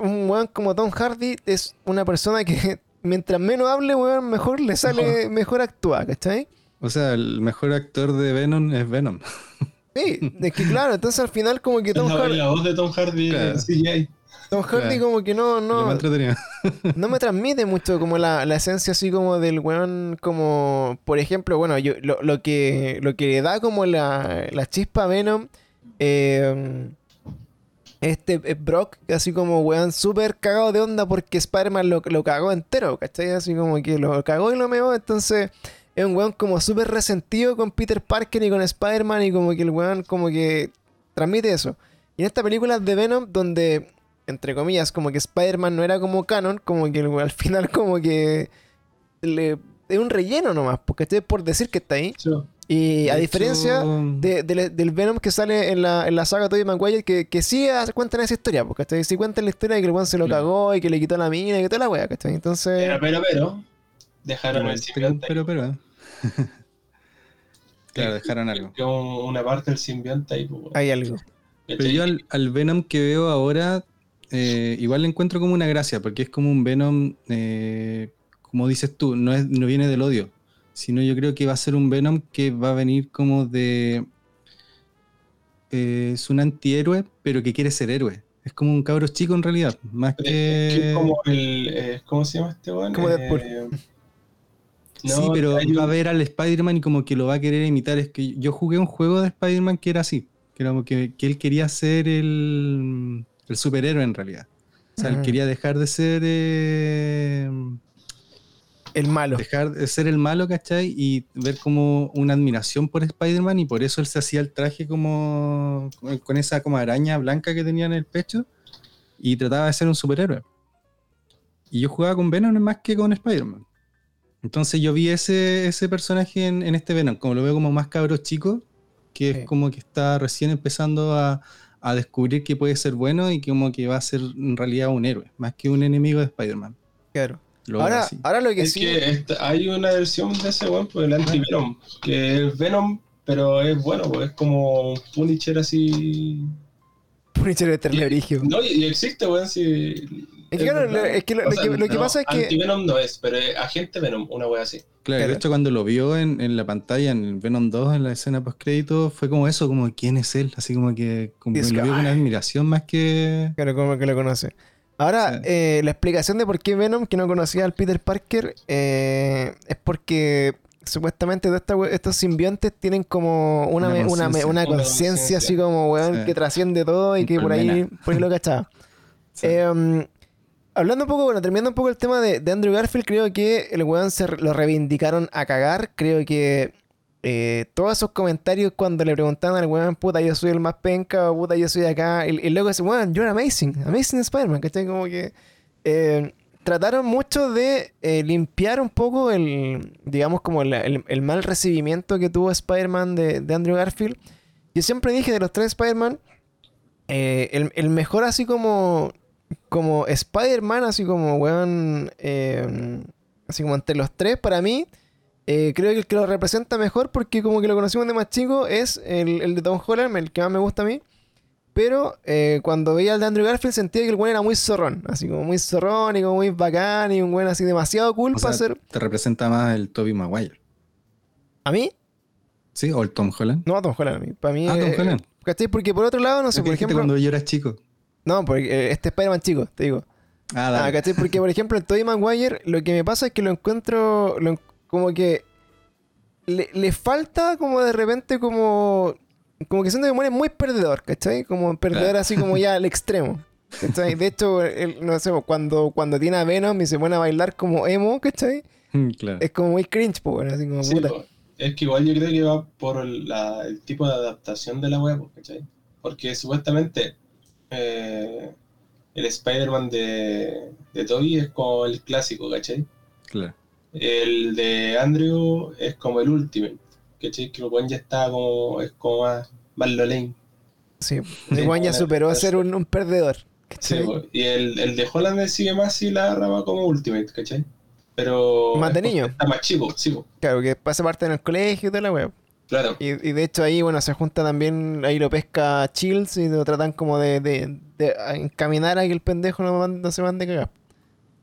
un weón como Tom Hardy es una persona que [LAUGHS] mientras menos hable, weón, mejor le sale, mejor actúa, ¿cachai? O sea, el mejor actor de Venom es Venom. Sí, es que claro, entonces al final como que Es Tom la, Hardy, la voz de Tom Hardy Claro. en CGI. Tom Hardy Claro. como que no, no, entretenido. [LAUGHS] no me transmite mucho como la, la esencia así como del weón como por ejemplo bueno yo lo, lo que lo que le da como la, la chispa a Venom eh, este eh, Brock así como weón súper cagado de onda porque Spider-Man lo, lo cagó entero ¿cachai? así como que lo cagó y lo meó entonces es un weón como súper resentido con Peter Parker y con Spider-Man y como que el weón como que transmite eso y en esta película de Venom donde entre comillas, como que Spider-Man no era como canon, como que al [LAUGHS] final como que le, es un relleno nomás, porque estoy por decir que está ahí. Sí. Y a diferencia de- del- Venom que sale en la, en la saga Tobey Maguire, que, que sí hace- cuentan esa historia, porque ¿cachai? sí cuentan la historia de que el weón se lo cagó y que le quitó la mina y que toda la wea, ¿cachai? Entonces, Pero, pero, pero, dejaron igual el simbionte. pero, pero. [LAUGHS] ¿eh? claro, dejaron algo. Que un- una parte del simbionte ahí, pues, hay algo. Pero yo al, al Venom que veo ahora, eh, igual le encuentro como una gracia, porque es como un Venom, eh, como dices tú, no, es, no viene del odio, sino yo creo que va a ser un Venom que va a venir como de... eh, es un antihéroe, pero que quiere ser héroe. Es como un cabro chico en realidad, más que es como el. eh, ¿Cómo se llama este weón? Como Deadpool. [LAUGHS] Eh, sí, no, pero va a ver al Spider-Man y como que lo va a querer imitar. Es que yo jugué un juego de Spider-Man que era así, que era como que, que él quería ser el, el superhéroe en realidad. O sea, él Ujú. quería dejar de ser eh, El malo. dejar de ser el malo, ¿cachai? Y ver como una admiración por Spider-Man y por eso él se hacía el traje como con- con esa como araña blanca que tenía en el pecho y trataba de ser un superhéroe. Y yo jugaba con Venom más que con Spider-Man. Entonces yo vi ese, ese personaje en, en este Venom, como lo veo como más cabro chico, que Sí. es como que está recién empezando a, a descubrir que puede ser bueno y que como que va a ser en realidad un héroe, más que un enemigo de Spider-Man. Claro. Lo Ahora, ahora lo que Es sí. que esta- hay una versión de ese weón, pues el anti-Venom, que es Venom, pero es bueno, pues es como un Punisher así. Punisher de Origio. No, y, y existe, weón, si. Es que, claro, lo- es que lo- O lo sea, que- lo que no, pasa es que- Anti-Venom no es, pero es agente Venom, una wea así. Claro, Claro. de hecho cuando lo vio en, en la pantalla, en el Venom 2, en la escena post crédito, fue como eso, como quién es él, así como que como lo vio con guy. admiración más que... Claro, como que lo conoce. Ahora, Sí. eh, la explicación de por qué Venom, que no conocía al Peter Parker, eh, es porque supuestamente todos esta we- estos simbiontes tienen como una, Una una, conciencia. una Una así como, weón, Sí. que trasciende todo y que por ahí, por ahí lo cachaba. [LAUGHS] Sí. Eh, hablando un poco, bueno, terminando un poco el tema de, de Andrew Garfield, creo que el weón se lo reivindicaron a cagar. Creo que eh, todos esos comentarios cuando le preguntaban al weón, puta, yo soy el más penca, o puta, yo soy acá, y, y luego dice, weón, you're amazing, amazing Spider-Man, ¿cachai? Como que eh, trataron mucho de eh, limpiar un poco el, digamos, como el, mal recibimiento que tuvo Spider-Man de, Andrew Garfield. Yo siempre dije de los tres Spider-Man, eh, el mejor así como, como Spider-Man, así como, weón, eh, así como entre los tres, para mí, eh, creo que el que lo representa mejor, porque como que lo conocimos de más chico, es el, el de Tom Holland, el que más me gusta a mí. Pero eh, cuando veía al de Andrew Garfield sentía que el weón era muy zorrón, así como muy zorrón y como muy bacán y un weón así demasiado cool O sea, para ser... te representa más el Toby Maguire, ¿A mí? ¿sí? O el Tom Holland. No, Tom Holland, a mí. Para mí... Ah, Tom eh, Holland. ¿Cachai? Porque por otro lado, no sé, por ejemplo... cuando yo era chico. No, porque eh, este Spider-Man chico, te digo. Ah, Ah, dale. ¿cachai? Porque, por ejemplo, el Tobey Maguire, lo que me pasa es que lo encuentro lo en- como que le, le falta como de repente como... Como que siento que muere muy perdedor, ¿cachai? Como perdedor Claro. así como ya al extremo. ¿cachai? De hecho, él, no sé, cuando, cuando tiene a Venom y se pone a bailar como emo, ¿cachai? claro. Es como muy cringe, pues, así como Sí, puta. po. es que igual yo creo que va por la- el tipo de adaptación de la web, ¿cachai? Porque supuestamente eh, el Spider-Man de, de Toby es como el clásico, ¿cachai? claro. El de Andrew es como el Ultimate, ¿cachai? Que el weón ya está como, es como más, más lolén. Sí, el ya superó a ser un, un perdedor. Sí, y el, el de Holland sigue más y la rama como Ultimate, ¿cachai? Pero... Más de niño. Está más chico, sí. Claro, que pasa parte en el colegio y toda la web. Claro. Y, y de hecho ahí, bueno, se junta también, ahí lo pesca Chills y lo tratan como de, de- de encaminar a que el pendejo no, no se mande cagar.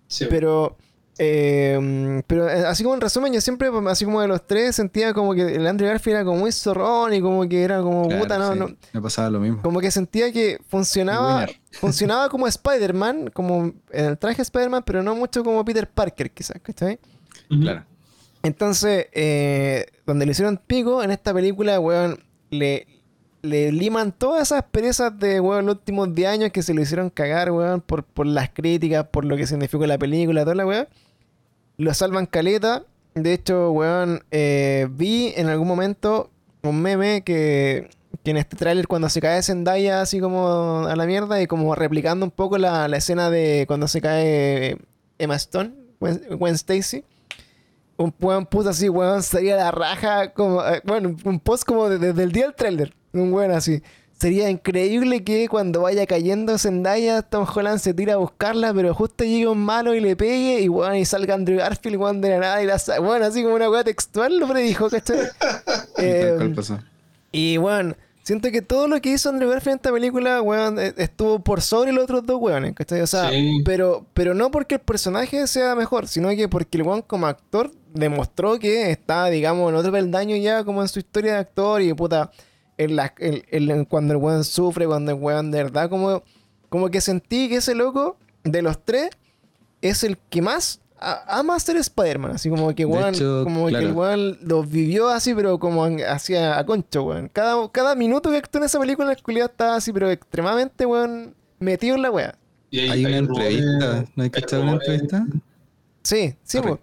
Sí. Pero, eh, pero eh, así como en resumen, yo siempre, así como de los tres, sentía como que el Andrew Garfield era como muy zorrón y como que era como Claro, puta, no, sí. no. Me pasaba lo mismo. Como que sentía que funcionaba, [LAUGHS] funcionaba como Spider-Man, como en el traje Spider-Man, pero no mucho como Peter Parker, quizás, ¿cachai? Ujú. Claro. Entonces, eh, donde le hicieron pico, en esta película, weón, le, le liman todas esas perezas de, weón, los últimos 10 años que se le hicieron cagar, weón, por, por las críticas, por lo que significó la película, toda la weón. Lo salvan caleta. De hecho, weón, eh, vi en algún momento un meme que, que en este tráiler cuando se cae Zendaya así como a la mierda y como replicando un poco la, la escena de cuando se cae Emma Stone, Gwen, Gwen Stacy. Un weón puso así, weón, sería la raja, como, eh, bueno, un post como de- desde el día del trailer, un weón así. Sería increíble que cuando vaya cayendo Zendaya, Tom Holland se tira a buscarla, pero justo llegue un malo y le pegue, y weón, y salga Andrew Garfield, weón, de la nada, y la bueno, así como una weá textual lo predijo, ¿cachai? [LAUGHS] Eh, y bueno, siento que todo lo que hizo Andrew Garfield en esta película, weón, eh, estuvo por sobre los otros dos weones, ¿cachai? O sea, Sí. pero, pero no porque el personaje sea mejor, sino que porque el weón como actor demostró que está, digamos, en otro peldaño ya como en su historia de actor y puta, en la, en- en- cuando el weón sufre, cuando el weón de verdad, como, como que sentí que ese loco de los tres es el que más a- ama ser Spider-Man. Así como que, weón, hecho, como que el weón lo vivió así, pero como hacia a concho, weón. Cada, cada minuto que actuó en esa película, el culiado estaba así, pero extremadamente, weón, metido en la wea. Y Hay una entrevista. ¿No hay hay cachado una rumores- entrevista? Sí, sí, weón.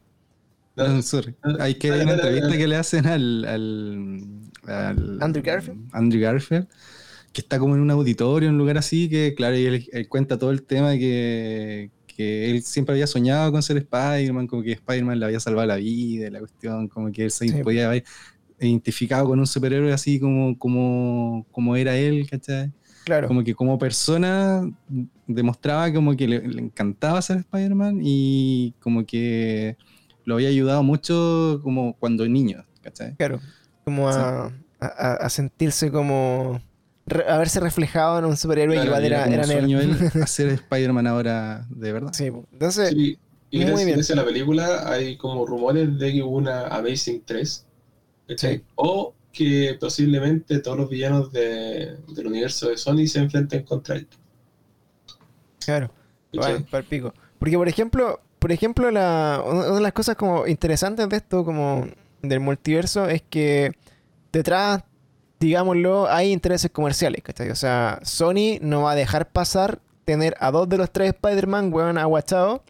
Hay que Dale, una entrevista que le hacen al, al, al- Andrew Garfield. Andrew Garfield, que está como en un auditorio, en un lugar así, que claro, y él, él cuenta todo el tema de que, que él siempre había soñado con ser Spider-Man, como que Spider-Man le había salvado la vida, la cuestión, como que él se Sí. podía haber identificado con un superhéroe así como, como, como era él, ¿cachai? Claro. Como que como persona demostraba como que le, le encantaba ser Spider-Man y como que lo había ayudado mucho como cuando niño, ¿cachai? Claro. Como a, a- a sentirse como. re- verse reflejado en un superhéroe Claro, que era, era nerd. sueño él [LAUGHS] hacer Spider-Man ahora de verdad. Sí, entonces. Sí, y Muy bien. a la película hay como rumores de que hubo una Amazing 3. ¿cachai? Sí. O que posiblemente todos los villanos de- del universo de Sony se enfrenten contra él. Claro. ¿cachai? Bueno, pa'l pico. Porque, por ejemplo, por ejemplo, la, una de las cosas como interesantes de esto, como del multiverso, es que detrás, digámoslo, hay intereses comerciales, ¿cachai? O sea, Sony no va a dejar pasar tener a dos de los tres Spider-Man, weón, aguachados,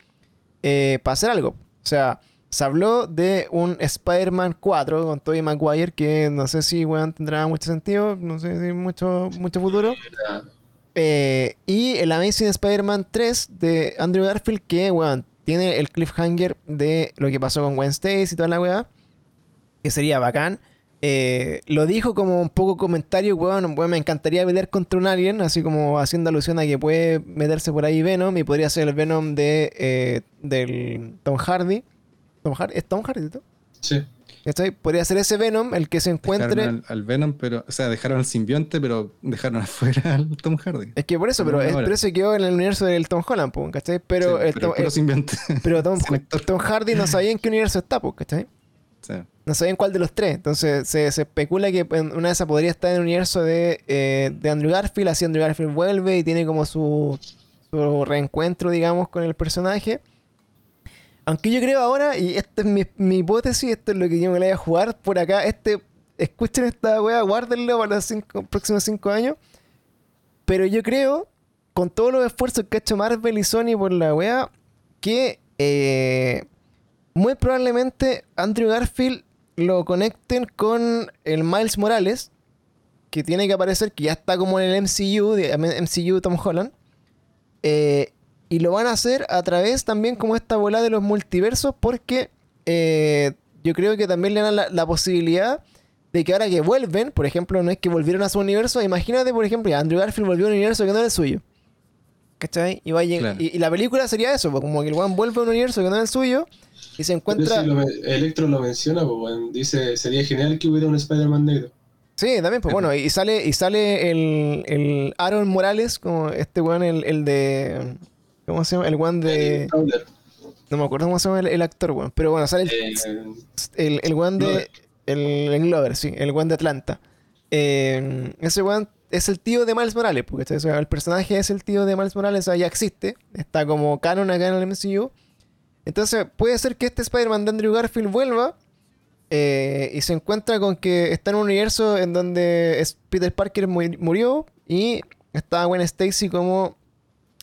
eh, para hacer algo. O sea, se habló de un Spider-Man 4 con Tobey Maguire, que no sé si, weón, tendrá mucho sentido, no sé si mucho, mucho futuro. Eh, y el Amazing Spider-Man 3 de Andrew Garfield, que, weón, tiene el cliffhanger de lo que pasó con Stacy y toda la weá, que sería bacán. Eh, lo dijo como un poco comentario, weón, weón, me encantaría pelear contra un alien, así como haciendo alusión a que puede meterse por ahí Venom y podría ser el Venom de eh, del Tom Hardy. Tom Hardy, ¿Es Tom Hardy? ¿no? Sí. ¿Cachai? Podría ser ese Venom el que se encuentre... Dejaron al, al Venom, pero, o sea, dejaron al simbionte, pero dejaron [LAUGHS] afuera al Tom Hardy. Es que por eso, Pero pero, ese quedó en el universo del Tom Holland, ¿cachai? Pero, Sí, el pero Tom- el- simbionte. [LAUGHS] Pero Tom. Tom Hardy no sabía en qué universo está, pues, ¿cachai? Sí. No sabía en cuál de los tres. Entonces se, se especula que una de esas podría estar en el universo de, eh, de Andrew Garfield. Así Andrew Garfield vuelve y tiene como su, su reencuentro, digamos, con el personaje. Aunque yo creo ahora, y esta es mi, mi hipótesis, esto es lo que yo me la voy a jugar por acá. Este, escuchen esta weá, guárdenlo para los próximos cinco años. Pero yo creo, con todos los esfuerzos que ha hecho Marvel y Sony por la weá, que eh, muy probablemente Andrew Garfield lo conecten con el Miles Morales, que tiene que aparecer, que ya está como en el MCU, de, MCU Tom Holland. Eh, y lo van a hacer a través también como esta bola de los multiversos, porque eh, yo creo que también le dan la, la posibilidad de que ahora que vuelven, por ejemplo, no es que volvieron a su universo, imagínate, por ejemplo, ya Andrew Garfield volvió a un universo que no era el suyo. ¿Cachai? Y, va a lleg- Claro. y, y la película sería eso, pues, como que el one vuelve a un universo que no es el suyo y se encuentra... si lo men- Electro lo menciona, pues, bueno, dice, sería genial que hubiera un Spider-Man negro. Sí, también, pues bueno, y sale, y sale el, el Aaron Morales, como este weón, el, el de. ¿Cómo se llama? El weón de. No me acuerdo cómo se llama el, el actor, weón. Pero bueno, sale el, Eh, el, el weón de. El, el Glover, sí, el weón de Atlanta. Eh, ese weón es el tío de Miles Morales, porque o sea, el personaje es el tío de Miles Morales, o sea, ya existe, está como canon acá en el MCU. Entonces, puede ser que este Spider-Man de Andrew Garfield vuelva eh, y se encuentra con que está en un universo en donde Peter Parker mu- murió y está Gwen Stacy como,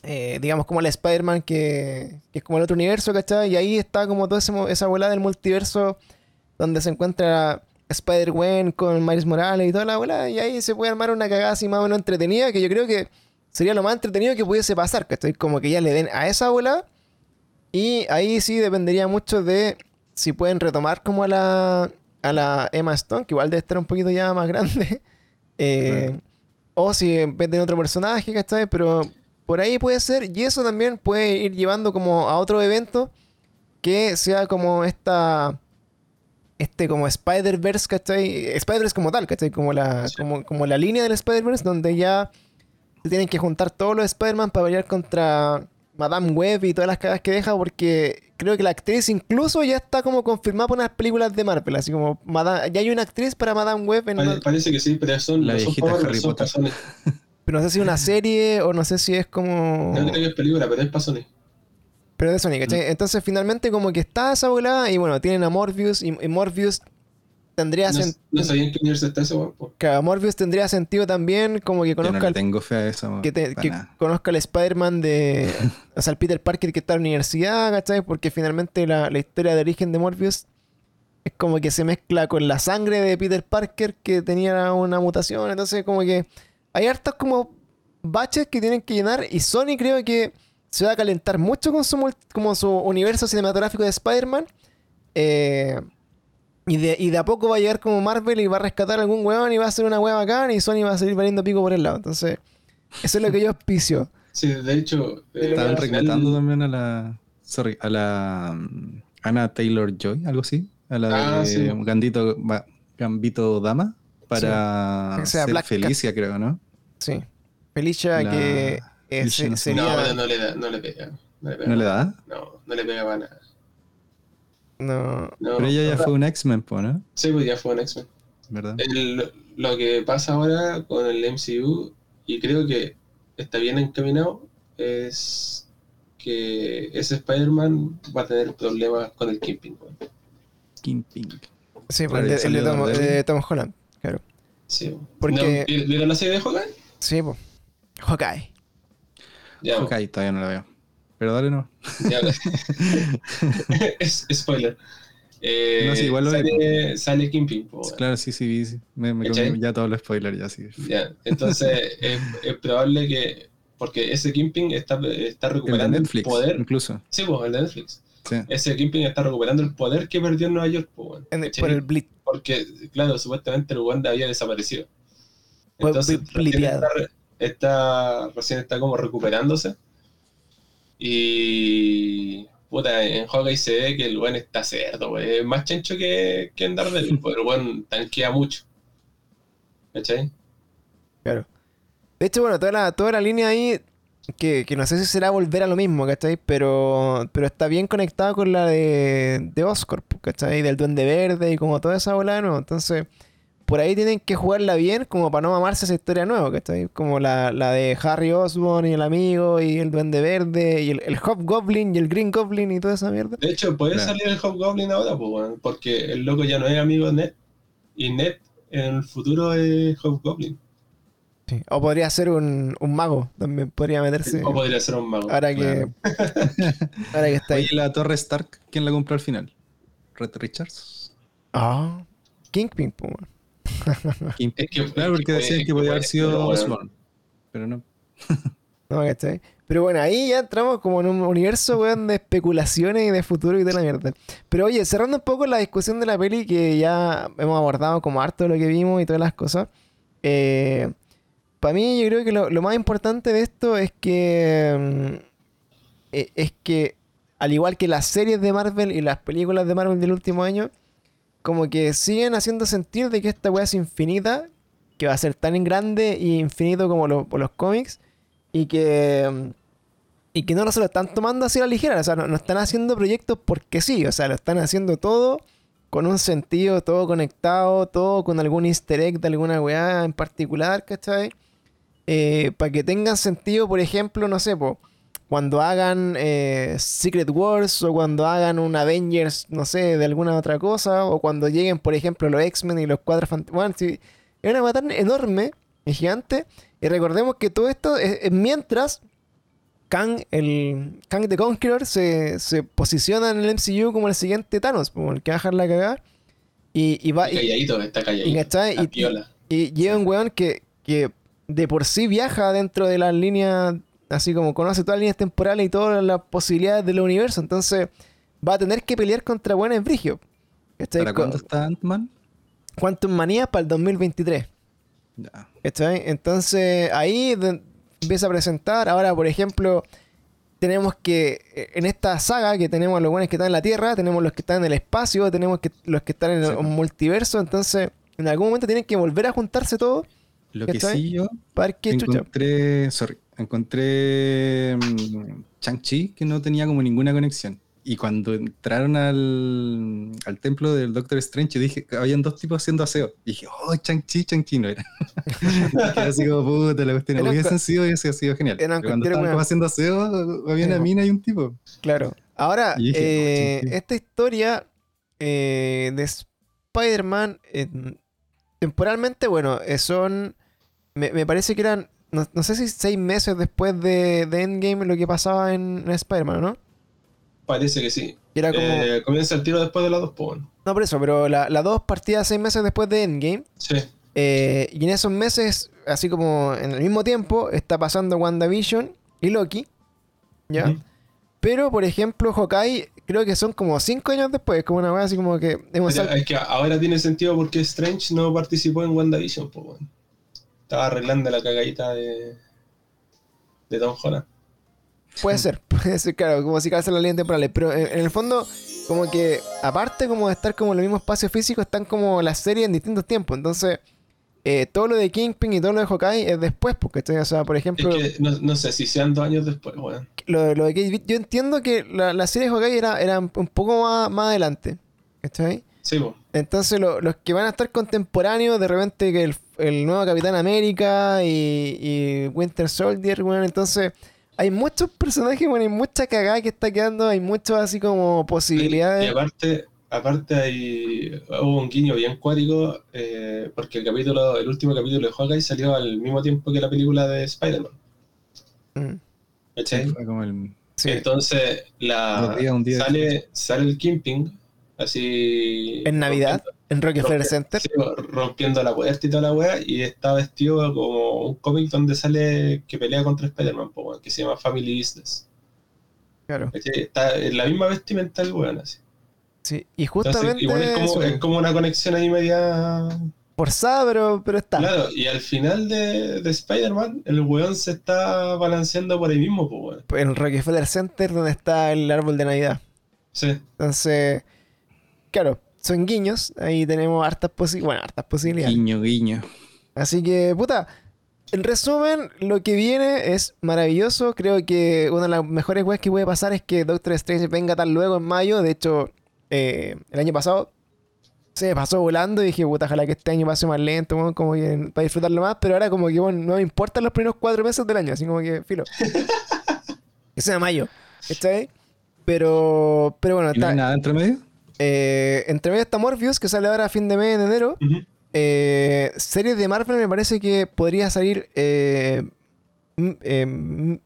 eh, digamos, como la Spider-Man que, que es como el otro universo, ¿cachai? Y ahí está como toda esa bola del multiverso donde se encuentra Spider-Gwen con Miles Morales y toda la bola, y ahí se puede armar una cagada así más o menos entretenida, que yo creo que sería lo más entretenido que pudiese pasar, ¿cachai? Como que ya le den a esa bola, y ahí sí dependería mucho de si pueden retomar como a la, a la Emma Stone, que igual debe estar un poquito ya más grande. [LAUGHS] Eh, O si en vez de otro personaje, ¿cachai? Pero por ahí puede ser. Y eso también puede ir llevando como a otro evento que sea como esta. Este como Spider-Verse, ¿cachai? Spider-Verse como tal, ¿cachai? Como la, Sí. como, como la línea del Spider-Verse donde ya se tienen que juntar todos los Spider-Man para pelear contra Madame Web y todas las cagas que deja porque creo que la actriz incluso ya está como confirmada por unas películas de Marvel, así como Madame- ya hay una actriz para Madame Web en Pare- una- parece que sí, pero son, La son viejita por- Harry son Potter. pa' Sony. [LAUGHS] pero no sé si una [LAUGHS] serie o no sé si es como No creo que es película, pero es para Sony. pero de Sony, ¿cachai? Entonces finalmente como que está esa volada y bueno, tienen a Morbius y, y Morbius tendría No, sen- no sabía en qué universo está ese weón. po. que a Morbius tendría sentido también como que Yo no conozca le al tengo fe a eso. que, te- que conozca al Spider-Man de. [LAUGHS] o sea, al Peter Parker que está en la universidad, ¿cachai? Porque finalmente la, la historia de origen de Morbius es como que se mezcla con la sangre de Peter Parker que tenía una mutación. Entonces, como que hay hartos como baches que tienen que llenar. Y Sony creo que se va a calentar mucho con su, como su universo cinematográfico de Spider-Man. Eh, y, de, y de a poco va a llegar como Marvel y va a rescatar algún huevón y va a hacer una hueva bacán y Sony va a salir valiendo pico por el lado. Entonces, eso es lo que yo auspicio. [LAUGHS] Sí, de hecho. eh, Estaban reclutando también a la. Sorry, a la. mm, Anna Taylor Joy, algo así. A la Ah, de sí. Gambito, va- Gambito Dama. Para Que sea ser Black Cat. Felicia, creo, ¿no? Sí. Felicia La- que eh, Felicia se- no. No, no le, da, no le pega. No le pega. ¿No le da? No, no le pega para nada. no. No, Pero ella ya fue un X-Men, ¿no? Sí, pues ya fue un X-Men. ¿Verdad? El- lo que pasa ahora con el MCU, y creo que está bien encaminado, es que ese Spider-Man va a tener problemas con el Kingpin. weón. Kingpin. Sí, Claro, pues, el, el de Tom, Daredevil. el de Tom Holland. Claro. Sí. Porque- ¿No, ¿Vieron la serie de Hawkeye? Sí, pues. Hawkeye. Ya, Ok, todavía no la veo. Pero dale, no. ya. [LAUGHS] es, spoiler. Eh, No, sí, igual lo sale, sale Kingpin. po. Claro, sí, sí, vi. sí. Me, me ya todos los spoilers, ya sí. Ya, entonces es, es probable que. Porque ese Kingpin está, está recuperando el, Netflix, poder. incluso. Sí, pues, el de Netflix. Sí. Ese Kingpin está recuperando el poder que perdió en Nueva York, pues, por el blitz. Porque, claro, supuestamente el Wanda había desaparecido. Entonces, recién está, re- está- recién está como recuperándose. Y. Puta, en Hawkeye se ve que el weón está cerdo. Es más chancho que, que en Daredevil, [LAUGHS] porque el weón tanquea mucho. ¿Cachai? Claro. De hecho, bueno, toda la, toda la línea ahí, que, que no sé si será volver a lo mismo, ¿cachai? Pero, pero está bien conectada con la de, de Oscorp, ¿cachai? Del Duende Verde y como toda esa bola nuevo. Entonces, por ahí tienen que jugarla bien como para no mamarse esa historia nueva, ¿cachai? Como la, la de Harry Osborn y el amigo y el Duende Verde y el, el Hobgoblin y el Green Goblin y toda esa mierda. De hecho, puede Claro. salir el Hobgoblin ahora, pues, weón, porque el loco ya no es amigo de Ned. Y Ned en el futuro es Hobgoblin. Sí. O podría ser un, un mago, también podría meterse. O podría ser un mago. Ahora que, [LAUGHS] ahora que está ahí. Oye, la Torre Stark, ¿quién la compró al final? ¿Red Richards? Ah, Kingpin, weón. [LAUGHS] Es que, Claro, es porque decían que podía haber sido pero, weón, Osborn. Pero no. [LAUGHS] No, ¿cachai? Pero bueno, ahí ya entramos como en un universo, weón, de especulaciones y de futuro y de la mierda. Pero oye, cerrando un poco la discusión de la peli, que ya hemos abordado como harto de lo que vimos y todas las cosas. para mí, yo creo que lo, lo más importante de esto es que. mm, e- es que, al igual que las series de Marvel y las películas de Marvel del último año, como que siguen haciendo sentir de que esta weá es infinita, que va a ser tan grande y infinito como los, cómics, y que. Y que no se lo están tomando así a la ligera, o sea, no, no están haciendo proyectos porque sí, o sea, lo están haciendo todo con un sentido, todo conectado, todo con algún easter egg de alguna weá en particular, ¿cachai? para que tengan sentido, por ejemplo, no sé, po, cuando hagan eh, Secret Wars o cuando hagan un Avengers, no sé, de alguna otra cosa, o cuando lleguen, por ejemplo, los X-Men y los Cuatro Fantásticos. Bueno, sí, es una tan enorme y gigante. Y recordemos que todo esto es, es mientras Kang, el Kang the Conqueror, se, se posiciona en el MCU como el siguiente Thanos, como el que va a dejar la cagada. Y, y va. Y calladito, está calladito. Y- y lleva un weón que, que de por sí viaja dentro de las líneas, así como conoce todas las líneas temporales y todas las posibilidades del universo. Entonces, va a tener que pelear contra buenos Brigio. ¿Para cuándo está Ant-Man? Quantum Manía para el 2023. Ya. ¿Cachai? Entonces ahí de- empieza a presentar. Ahora, por ejemplo, tenemos que eh, en esta saga que tenemos los buenos que están en la Tierra, tenemos los que están en el espacio, tenemos que, los que están en el multiverso. Entonces, en algún momento tienen que volver a juntarse todos Lo que sí yo para chucha. encontré, sorry, encontré mm, Shang-Chi que no tenía como ninguna conexión. Y cuando entraron al, al templo del Doctor Strange, yo dije que habían dos tipos haciendo aseo. Y dije, oh, Shang-Chi, Shang-Chi no era. [LAUGHS] Así como, puta, la cuestión. Eran Hubiesen sido, hubiese sido genial. Pero cuando estaban haciendo aseo, había una mina y un tipo. Claro. Ahora, dije, eh, oh, Shang-Chi. esta historia eh, de Spider-Man, eh, temporalmente, bueno, eh, son. Me, me parece que eran. No, no sé si seis meses después de, de Endgame lo que pasaba en, en Spider-Man, ¿no? Parece que sí. Era como. Eh, comienza el tiro después de las dos, pues bueno. No, por eso, pero la, la dos partía seis meses después de Endgame. Sí. eh, y en esos meses, así como en el mismo tiempo, está pasando WandaVision y Loki. ¿Ya? Pero, por ejemplo, Hawkeye, creo que son como cinco años después, como una weá así como que hemos Mira, sal- es que ahora tiene sentido porque Strange no participó en WandaVision, pues bueno. Estaba arreglando la cagadita de, de Tom Holland. Puede ser, [LAUGHS] puede ser, claro, como si calza la línea temporal. Pero en, el fondo, como que, aparte como de estar como en el mismo espacio físico, están como las series en distintos tiempos. Entonces, eh, todo lo de Kingpin y todo lo de Hawkeye es después, porque estoy, o sea, por Es ejemplo, que no, no sé si sean dos años después, weón. lo, lo de Kate yo entiendo que la, la serie de Hawkeye era, era un poco más, más adelante. ¿Cachai? Sí, pues. Entonces lo- los que van a estar contemporáneos, de repente que el, el nuevo Capitán América y, y Winter Soldier, bueno, entonces hay muchos personajes, bueno, hay mucha cagada que está quedando, hay muchos así como Y posibilidades. aparte, aparte hay, hubo un guiño bien cuático, eh, porque el capítulo, el último capítulo de Hawkeye salió al mismo tiempo que la película de Spider-Man. Mm, ¿cachai? Fue como el. sí. Entonces la, día sale, sale el Kingpin, así... En Navidad, en Rockefeller Center. sí, rompiendo la puerta y toda la wea, y está vestido como un cómic donde sale que pelea contra Spider-Man, que se llama Family Business. Claro. Está en la misma vestimenta el weón, así. Sí. Y Entonces, justamente igual es como, es como una conexión ahí media... forzada, pero, pero está. Claro, y al final de, de Spider-Man, el weón se está balanceando por ahí mismo, pues weón. En el Rockefeller Center donde está el árbol de Navidad. Sí. Entonces, claro, son guiños. Ahí tenemos hartas, posi- bueno, hartas posibilidades. Guiño, guiño. Así que, puta, en resumen, lo que viene es maravilloso. Creo que una de las mejores weas que puede pasar es que Doctor Strange venga tan luego en mayo. De hecho, eh, el año pasado se pasó volando y dije, puta, ojalá que este año pase más lento, como que para disfrutarlo más. Pero ahora, como que, bueno, no me importan los primeros cuatro meses del año, así como que, filo. [LAUGHS] que sea mayo, ¿está ahí? Pero, pero bueno, ¿Y está, nada entre medio? Eh, entre medio está Morpheus, que sale ahora a fin de mes, en enero. Eh, series de Marvel me parece que podría salir eh, eh,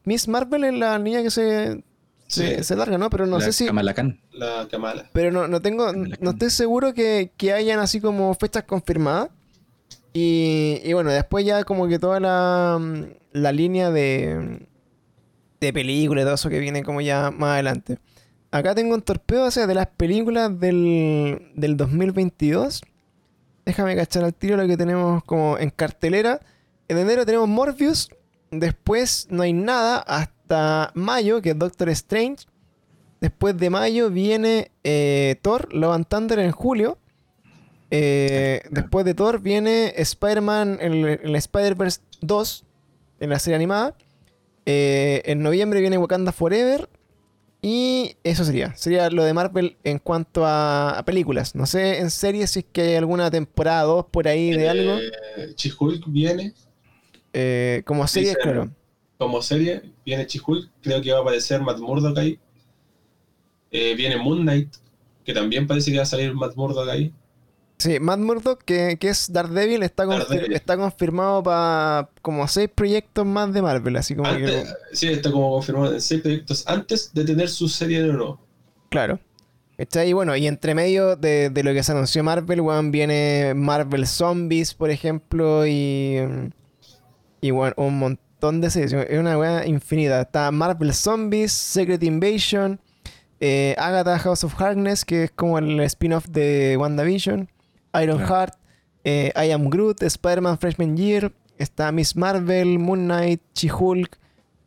Miss Marvel es la niña que se, se, Sí. se larga, ¿no? Pero no La sé si... Kamala Khan. La Kamala. Pero no, no tengo... No estoy seguro que, que hayan así como fechas confirmadas. Y, y bueno, después ya como que toda la, la línea de, de películas y todo eso que viene como ya más adelante. Acá tengo un torpeo, o sea, de las películas del, del 2022. Déjame cachar al tiro lo que tenemos como en cartelera. En enero tenemos Morpheus. Después no hay nada hasta mayo, que es Doctor Strange. Después de mayo viene eh, Thor, Love and Thunder en julio. Eh, después de Thor viene Spider-Man el, el Spider-Verse 2, en la serie animada. Eh, en noviembre viene Wakanda Forever. Y eso sería. Sería lo de Marvel en cuanto a, a películas. No sé en series si es que hay alguna temporada 2 por ahí de algo. Eh, She-Hulk viene Eh, como series, Dice- claro. como serie, viene She-Hulk, creo que va a aparecer Matt Murdock ahí. Eh, viene Moon Knight, que también parece que va a salir Matt Murdock ahí. Sí, Matt Murdock, que, que es Daredevil, está, confir- está confirmado para como seis proyectos más de Marvel. Así como que. Sí, está como confirmado en seis proyectos antes de tener su serie de nuevo. Claro. Está ahí, bueno, y entre medio de, de lo que se anunció Marvel, weón, viene Marvel Zombies, por ejemplo, y. Y bueno, un montón de series. Es una weá infinita. Está Marvel Zombies, Secret Invasion, eh, Agatha House of Harkness, que es como el spin-off de WandaVision, Iron Claro. Heart, eh, I Am Groot, Spider-Man Freshman Year, está Miss Marvel, Moon Knight, She-Hulk,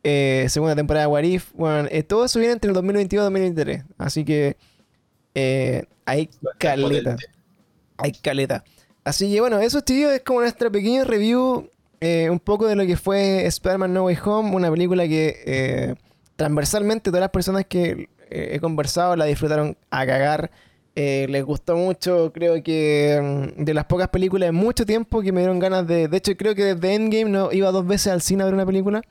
eh, segunda temporada de What If. Bueno, eh, todo eso viene entre el 2022 y 2023. Así que eh, hay caleta. Hay caleta. Así que bueno, eso tío es como nuestra pequeña review. eh, un poco de lo que fue Spider-Man No Way Home. Una película que eh, transversalmente todas las personas que eh, he conversado la disfrutaron a cagar. Eh, les gustó mucho. Creo que mm, de las pocas películas de mucho tiempo que me dieron ganas de. De hecho, creo que desde Endgame no iba dos veces al cine a ver una película.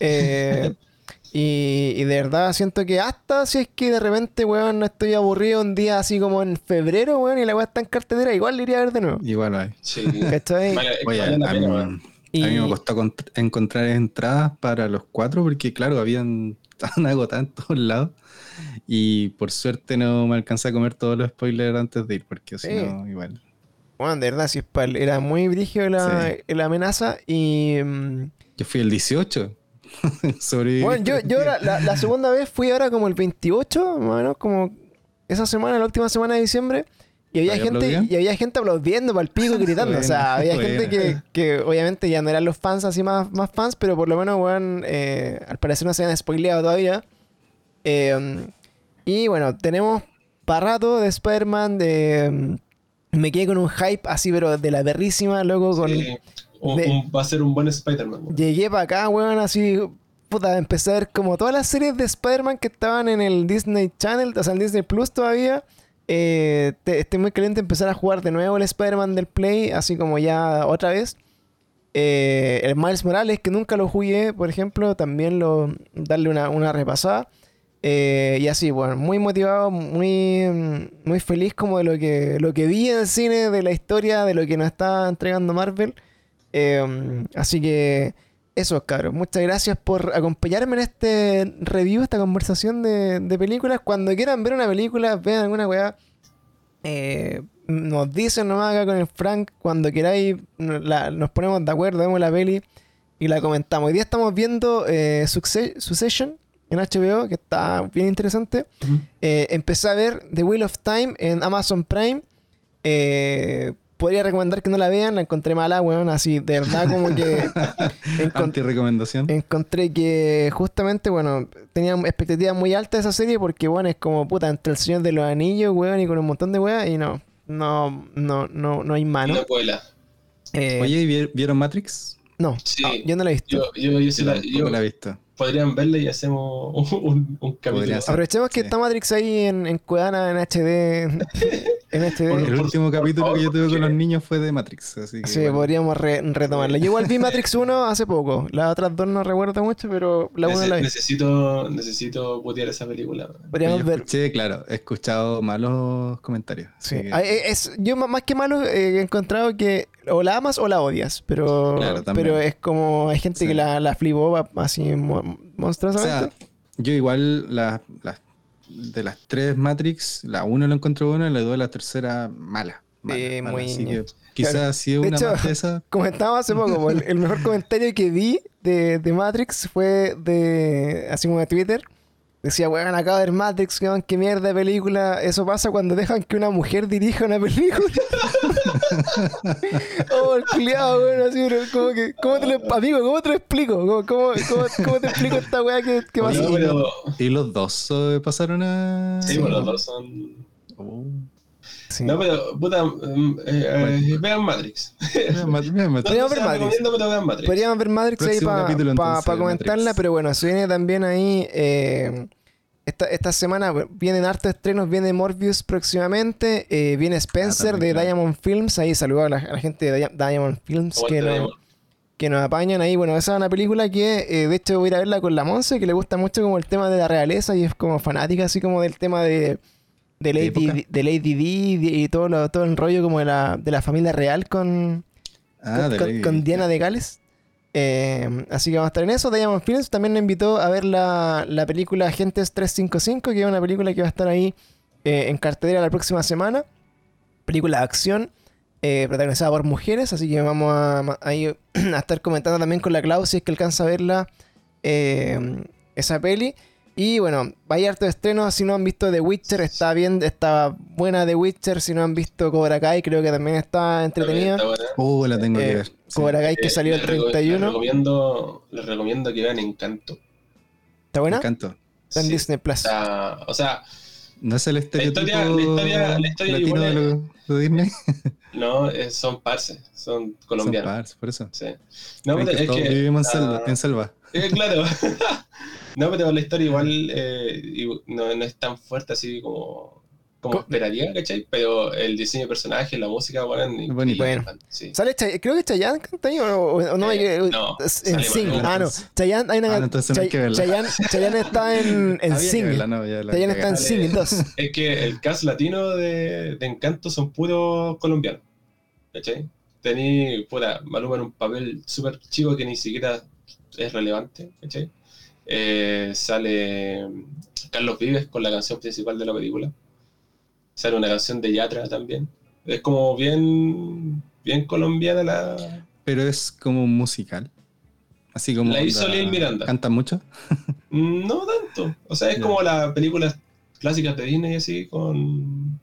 Eh, [LAUGHS] y, y de verdad siento que hasta si es que de repente, weón, no estoy aburrido un día así como en febrero, weón, y la weá está en cartelera, igual le iría a ver de nuevo. Igual hay. Sí. ¿Cachai? Vale, Oye, vale la a, pena. Y- a mí me costó cont- encontrar entradas para los cuatro porque, claro, habían estaban agotadas en todos lados. Y por suerte no me alcancé a comer todos los spoilers antes de ir, porque si Sí. no, igual. Bueno, de verdad, pal- era muy brígido la, Sí. la amenaza y... mm, Yo fui el 18. [LAUGHS] Sobreviví. Bueno, yo, yo la, la- la segunda vez fui ahora como el 28, más o menos, como esa semana, la última semana de diciembre. Y había ¿Todavía gente, aplaudían? y había gente aplaudiendo para el pico, [LAUGHS] gritando. o sea, había Bueno, gente que, que obviamente ya no eran los fans así más, más fans, pero por lo menos, weón, eh, al parecer no se habían spoileado todavía. Eh, y bueno, tenemos para rato de Spider-Man, de... mm, Me quedé con un hype así, pero de la berrísima, loco, con... Sí. De- un- va a ser un buen Spider-Man. weón. Llegué para acá, weón, así. Puta, empecé a ver como todas las series de Spider-Man que estaban en el Disney Channel, o sea, en Disney Plus todavía. Eh, te- estoy muy caliente empezar a jugar de nuevo el Spider-Man del Play, así como ya otra vez. Eh, el Miles Morales, que nunca lo jugué, por ejemplo, también darle una, una repasada. Eh, y así, bueno, muy motivado, muy, muy feliz como de lo que, lo que vi en el cine, de la historia, de lo que nos está entregando Marvel. Eh, así que eso, cabros. Muchas gracias por acompañarme en este review, esta conversación de, de películas. Cuando quieran ver una película, vean alguna weá. eh, nos dicen nomás acá con el Frank, cuando queráis, nos la- nos ponemos de acuerdo, vemos la peli y la comentamos. Hoy día estamos viendo eh, Succe- Succession en HBO, que está bien interesante. Eh, empecé a ver The Wheel of Time en Amazon Prime. Eh, podría recomendar que no la vean, la encontré mala, weón. Así, de verdad, como que [LAUGHS] encon- Anti-recomendación. encontré que justamente, bueno, tenía expectativas muy altas de esa serie porque, bueno, es como puta entre el Señor de los Anillos, weón, y con un montón de weas, y no, no, no, no, no hay mano. Una cuela. Eh, Oye, ¿y vi- ¿vieron Matrix? no, Sí. ah, yo no la he visto. Yo, yo, yo, sí la- tampoco yo- la he visto. Podrían verla y hacemos un, un capítulo. Aprovechemos que Sí. está Matrix ahí en, en Cuevana, en HD. en HD. Por- El último por capítulo favor, que yo tuve con los niños fue de Matrix. Así que Sí, bueno. podríamos re- retomarla. Yo igual vi Matrix [LAUGHS] 1 hace poco. Las otras dos no recuerdo mucho, pero la 1 Nece- la vi. necesito, necesito putear esa película. Podríamos Yo ver. escuché, claro, he escuchado malos comentarios. Sí. que- Ah, eh, es, yo más que malo eh, he encontrado que o la amas o la odias, pero, Claro, pero es como hay gente Sí. que la, la flipó así mo- o monstruosamente. sea, yo igual la- la- de las tres Matrix, la uno la encontré buena y la dos la tercera mala. mala, Sí, mala. muy Así que quizás Claro. De una hecho- más de esas. [LAUGHS] Comentaba hace poco, po, el, el mejor comentario que vi de, de Matrix fue de así como de Twitter. Decía, weón, acabo de ver Matrix, weón, qué mierda de película. Eso pasa cuando dejan que una mujer dirija una película. [LAUGHS] oh, el culiado, weón, así, pero como que, ¿cómo te lo, amigo, ¿cómo te lo explico? ¿Cómo, cómo, cómo, cómo te explico esta weá que, que pasó? Y los dos eh, pasaron a. sí, bueno, los dos son. Sí. No, pero, puta, mm, eh, eh, vean Matrix. Mira, Mat- mira, Mat- No, Podríamos no ver Matrix. pero vean Matrix. Podríamos ver Matrix ahí Próximo para capítulo, entonces, comentarla, Matrix. pero bueno, se viene también ahí. eh, esta, esta semana vienen hartos estrenos, viene Morbius próximamente, eh, viene Spencer también, de claro. Diamond Films, ahí saludo a la, a la gente de Dia- Diamond Films que, nos- Diamond. que nos apañan ahí. Bueno, esa es una película que eh, de hecho voy a ir a verla con la Monse, que le gusta mucho como el tema de la realeza y es como fanática así como del tema de, de, Lady, época? Di- de Lady Di y todo, lo- todo el rollo como de la, de la familia real con, Ah, con. Diana de Gales. Eh, así que vamos a estar en eso. Diamond Films también me invitó a ver la, la película Agentes 355, que es una película que va a estar ahí eh, en cartelera la próxima semana. Película de acción, eh, protagonizada por mujeres, así que vamos a, [CLEARS THROAT] a estar comentando también con la Clau si es que alcanza a verla eh, esa peli. Y bueno, vaya harto de estreno. Si no han visto The Witcher, está bien, está buena The Witcher. Si no han visto Cobra Kai, creo que también está entretenida. Está. Uh, la tengo Eh, que ver. Sí. Cobra Kai que Eh, salió el les reco- Les 31. recomiendo, les recomiendo que vean Encanto. ¿Está buena? encanta. Está en Sí, Disney Plus. está- o sea, ¿No es el estereotipo historia- la historia- la historia latino igual de, lo, de Disney? [LAUGHS] no, eh, son parces, son colombianos. Son pars, por eso. Sí. No, que es todos que. vivimos en selva. En selva. [LAUGHS] eh, claro. [LAUGHS] no, pero la historia igual eh, no, no es tan fuerte así como, como Co- esperaría, ¿cachai? Pero el diseño de personajes, la música, bueno, bonito. Bueno. Sí. ¿Sale Chay- Creo que Chayanne canta ahí o, o- o no. Eh, no, en Sing. Ah, no. Chayanne, hay una. Ah, no, entonces no hay Chay- que verla. Chayanne, Chayanne está en, en [LAUGHS] Sing. verla, no, Chayanne está en. Sing 2. Es que el cast latino de, de Encanto son puros colombianos. ¿Cachai? Tení, puta, Maluma en un papel súper chico que ni siquiera es relevante, ¿cachai? Eh, sale Carlos Vives con la canción principal de la película. Sale una canción de Yatra también. Es como bien, bien colombiana la... Pero es como un musical. Así como. La hizo Lil Miranda. ¿Canta mucho? [LAUGHS] No tanto. O sea, es como las películas clásicas de Disney así con...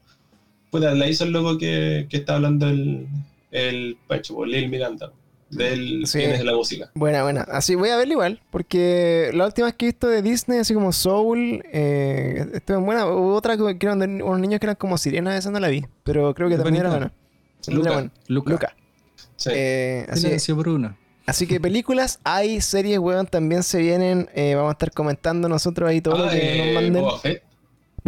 Puta, la hizo el loco que, que está hablando el, el Pancho, por Lil Miranda. Del Sí. es la música. Buena, buena. Así voy a verla igual. Porque la última vez que he visto de Disney, así como Soul, eh, estuvo buena. Hubo otra que eran de unos niños que eran como sirenas, esa no la vi. Pero creo que también era buena. Luca. Era buena. Luca. Luca. Sí. Eh, así, Silencio Bruno. así que películas, hay series, weón, también se vienen. eh, vamos a estar comentando nosotros ahí todo lo Ah, que eh, nos manden. Boba Fett.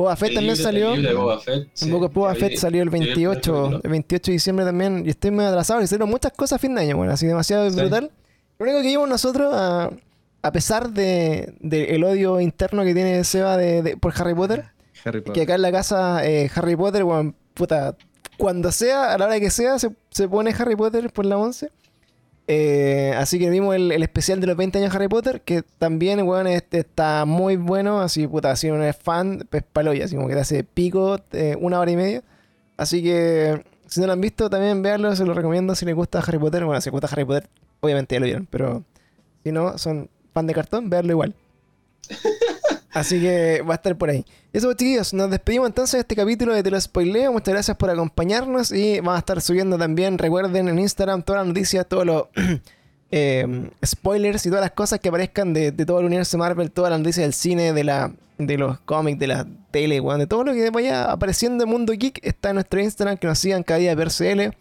Boba Fett El también libro- salió. El libro de Boba Fett. sí. Un poco Boba Fett vi- salió el yo vi primer 28, capítulo. el 28 de diciembre también. Y estoy muy atrasado. Hicieron muchas cosas a fin de año, bueno, así demasiado Sí. brutal. Lo único que llevamos nosotros, a, a pesar de, de el odio interno que tiene Seba de, de- por Harry Potter, Harry que acá en la casa eh, Harry Potter, bueno, puta, cuando sea, a la hora que sea, se, se pone Harry Potter por la 11. Eh, así que vimos el, el especial de los 20 años de Harry Potter, que también, weón, este está muy bueno. Así, puta, si uno es fan, pues paloya, así como que te hace pico eh, una hora y media. Así que, si no lo han visto, también véanlo, se lo recomiendo si les gusta Harry Potter. Bueno, si les gusta Harry Potter, obviamente ya lo vieron, pero si no, son fan de cartón, véanlo igual. [LAUGHS] Así que va a estar por ahí. Eso, chiquillos, nos despedimos entonces de este capítulo de Te lo spoileo. Muchas gracias por acompañarnos y vamos a estar subiendo también, recuerden, en Instagram todas las noticias, todos los eh, [CLEARS THROAT] spoilers y todas las cosas que aparezcan de, de todo el universo Marvel, todas las noticias del cine, de la de los cómics, de la tele, de todo lo que vaya apareciendo en Mundo Geek está en nuestro Instagram, que nos sigan cada día per CL.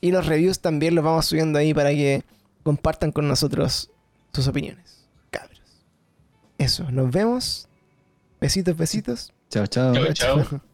Y los reviews también los vamos subiendo ahí para que compartan con nosotros sus opiniones. Cabros. Eso, nos vemos. Besitos, besitos. Chao, chao. Chao, chao. [LAUGHS]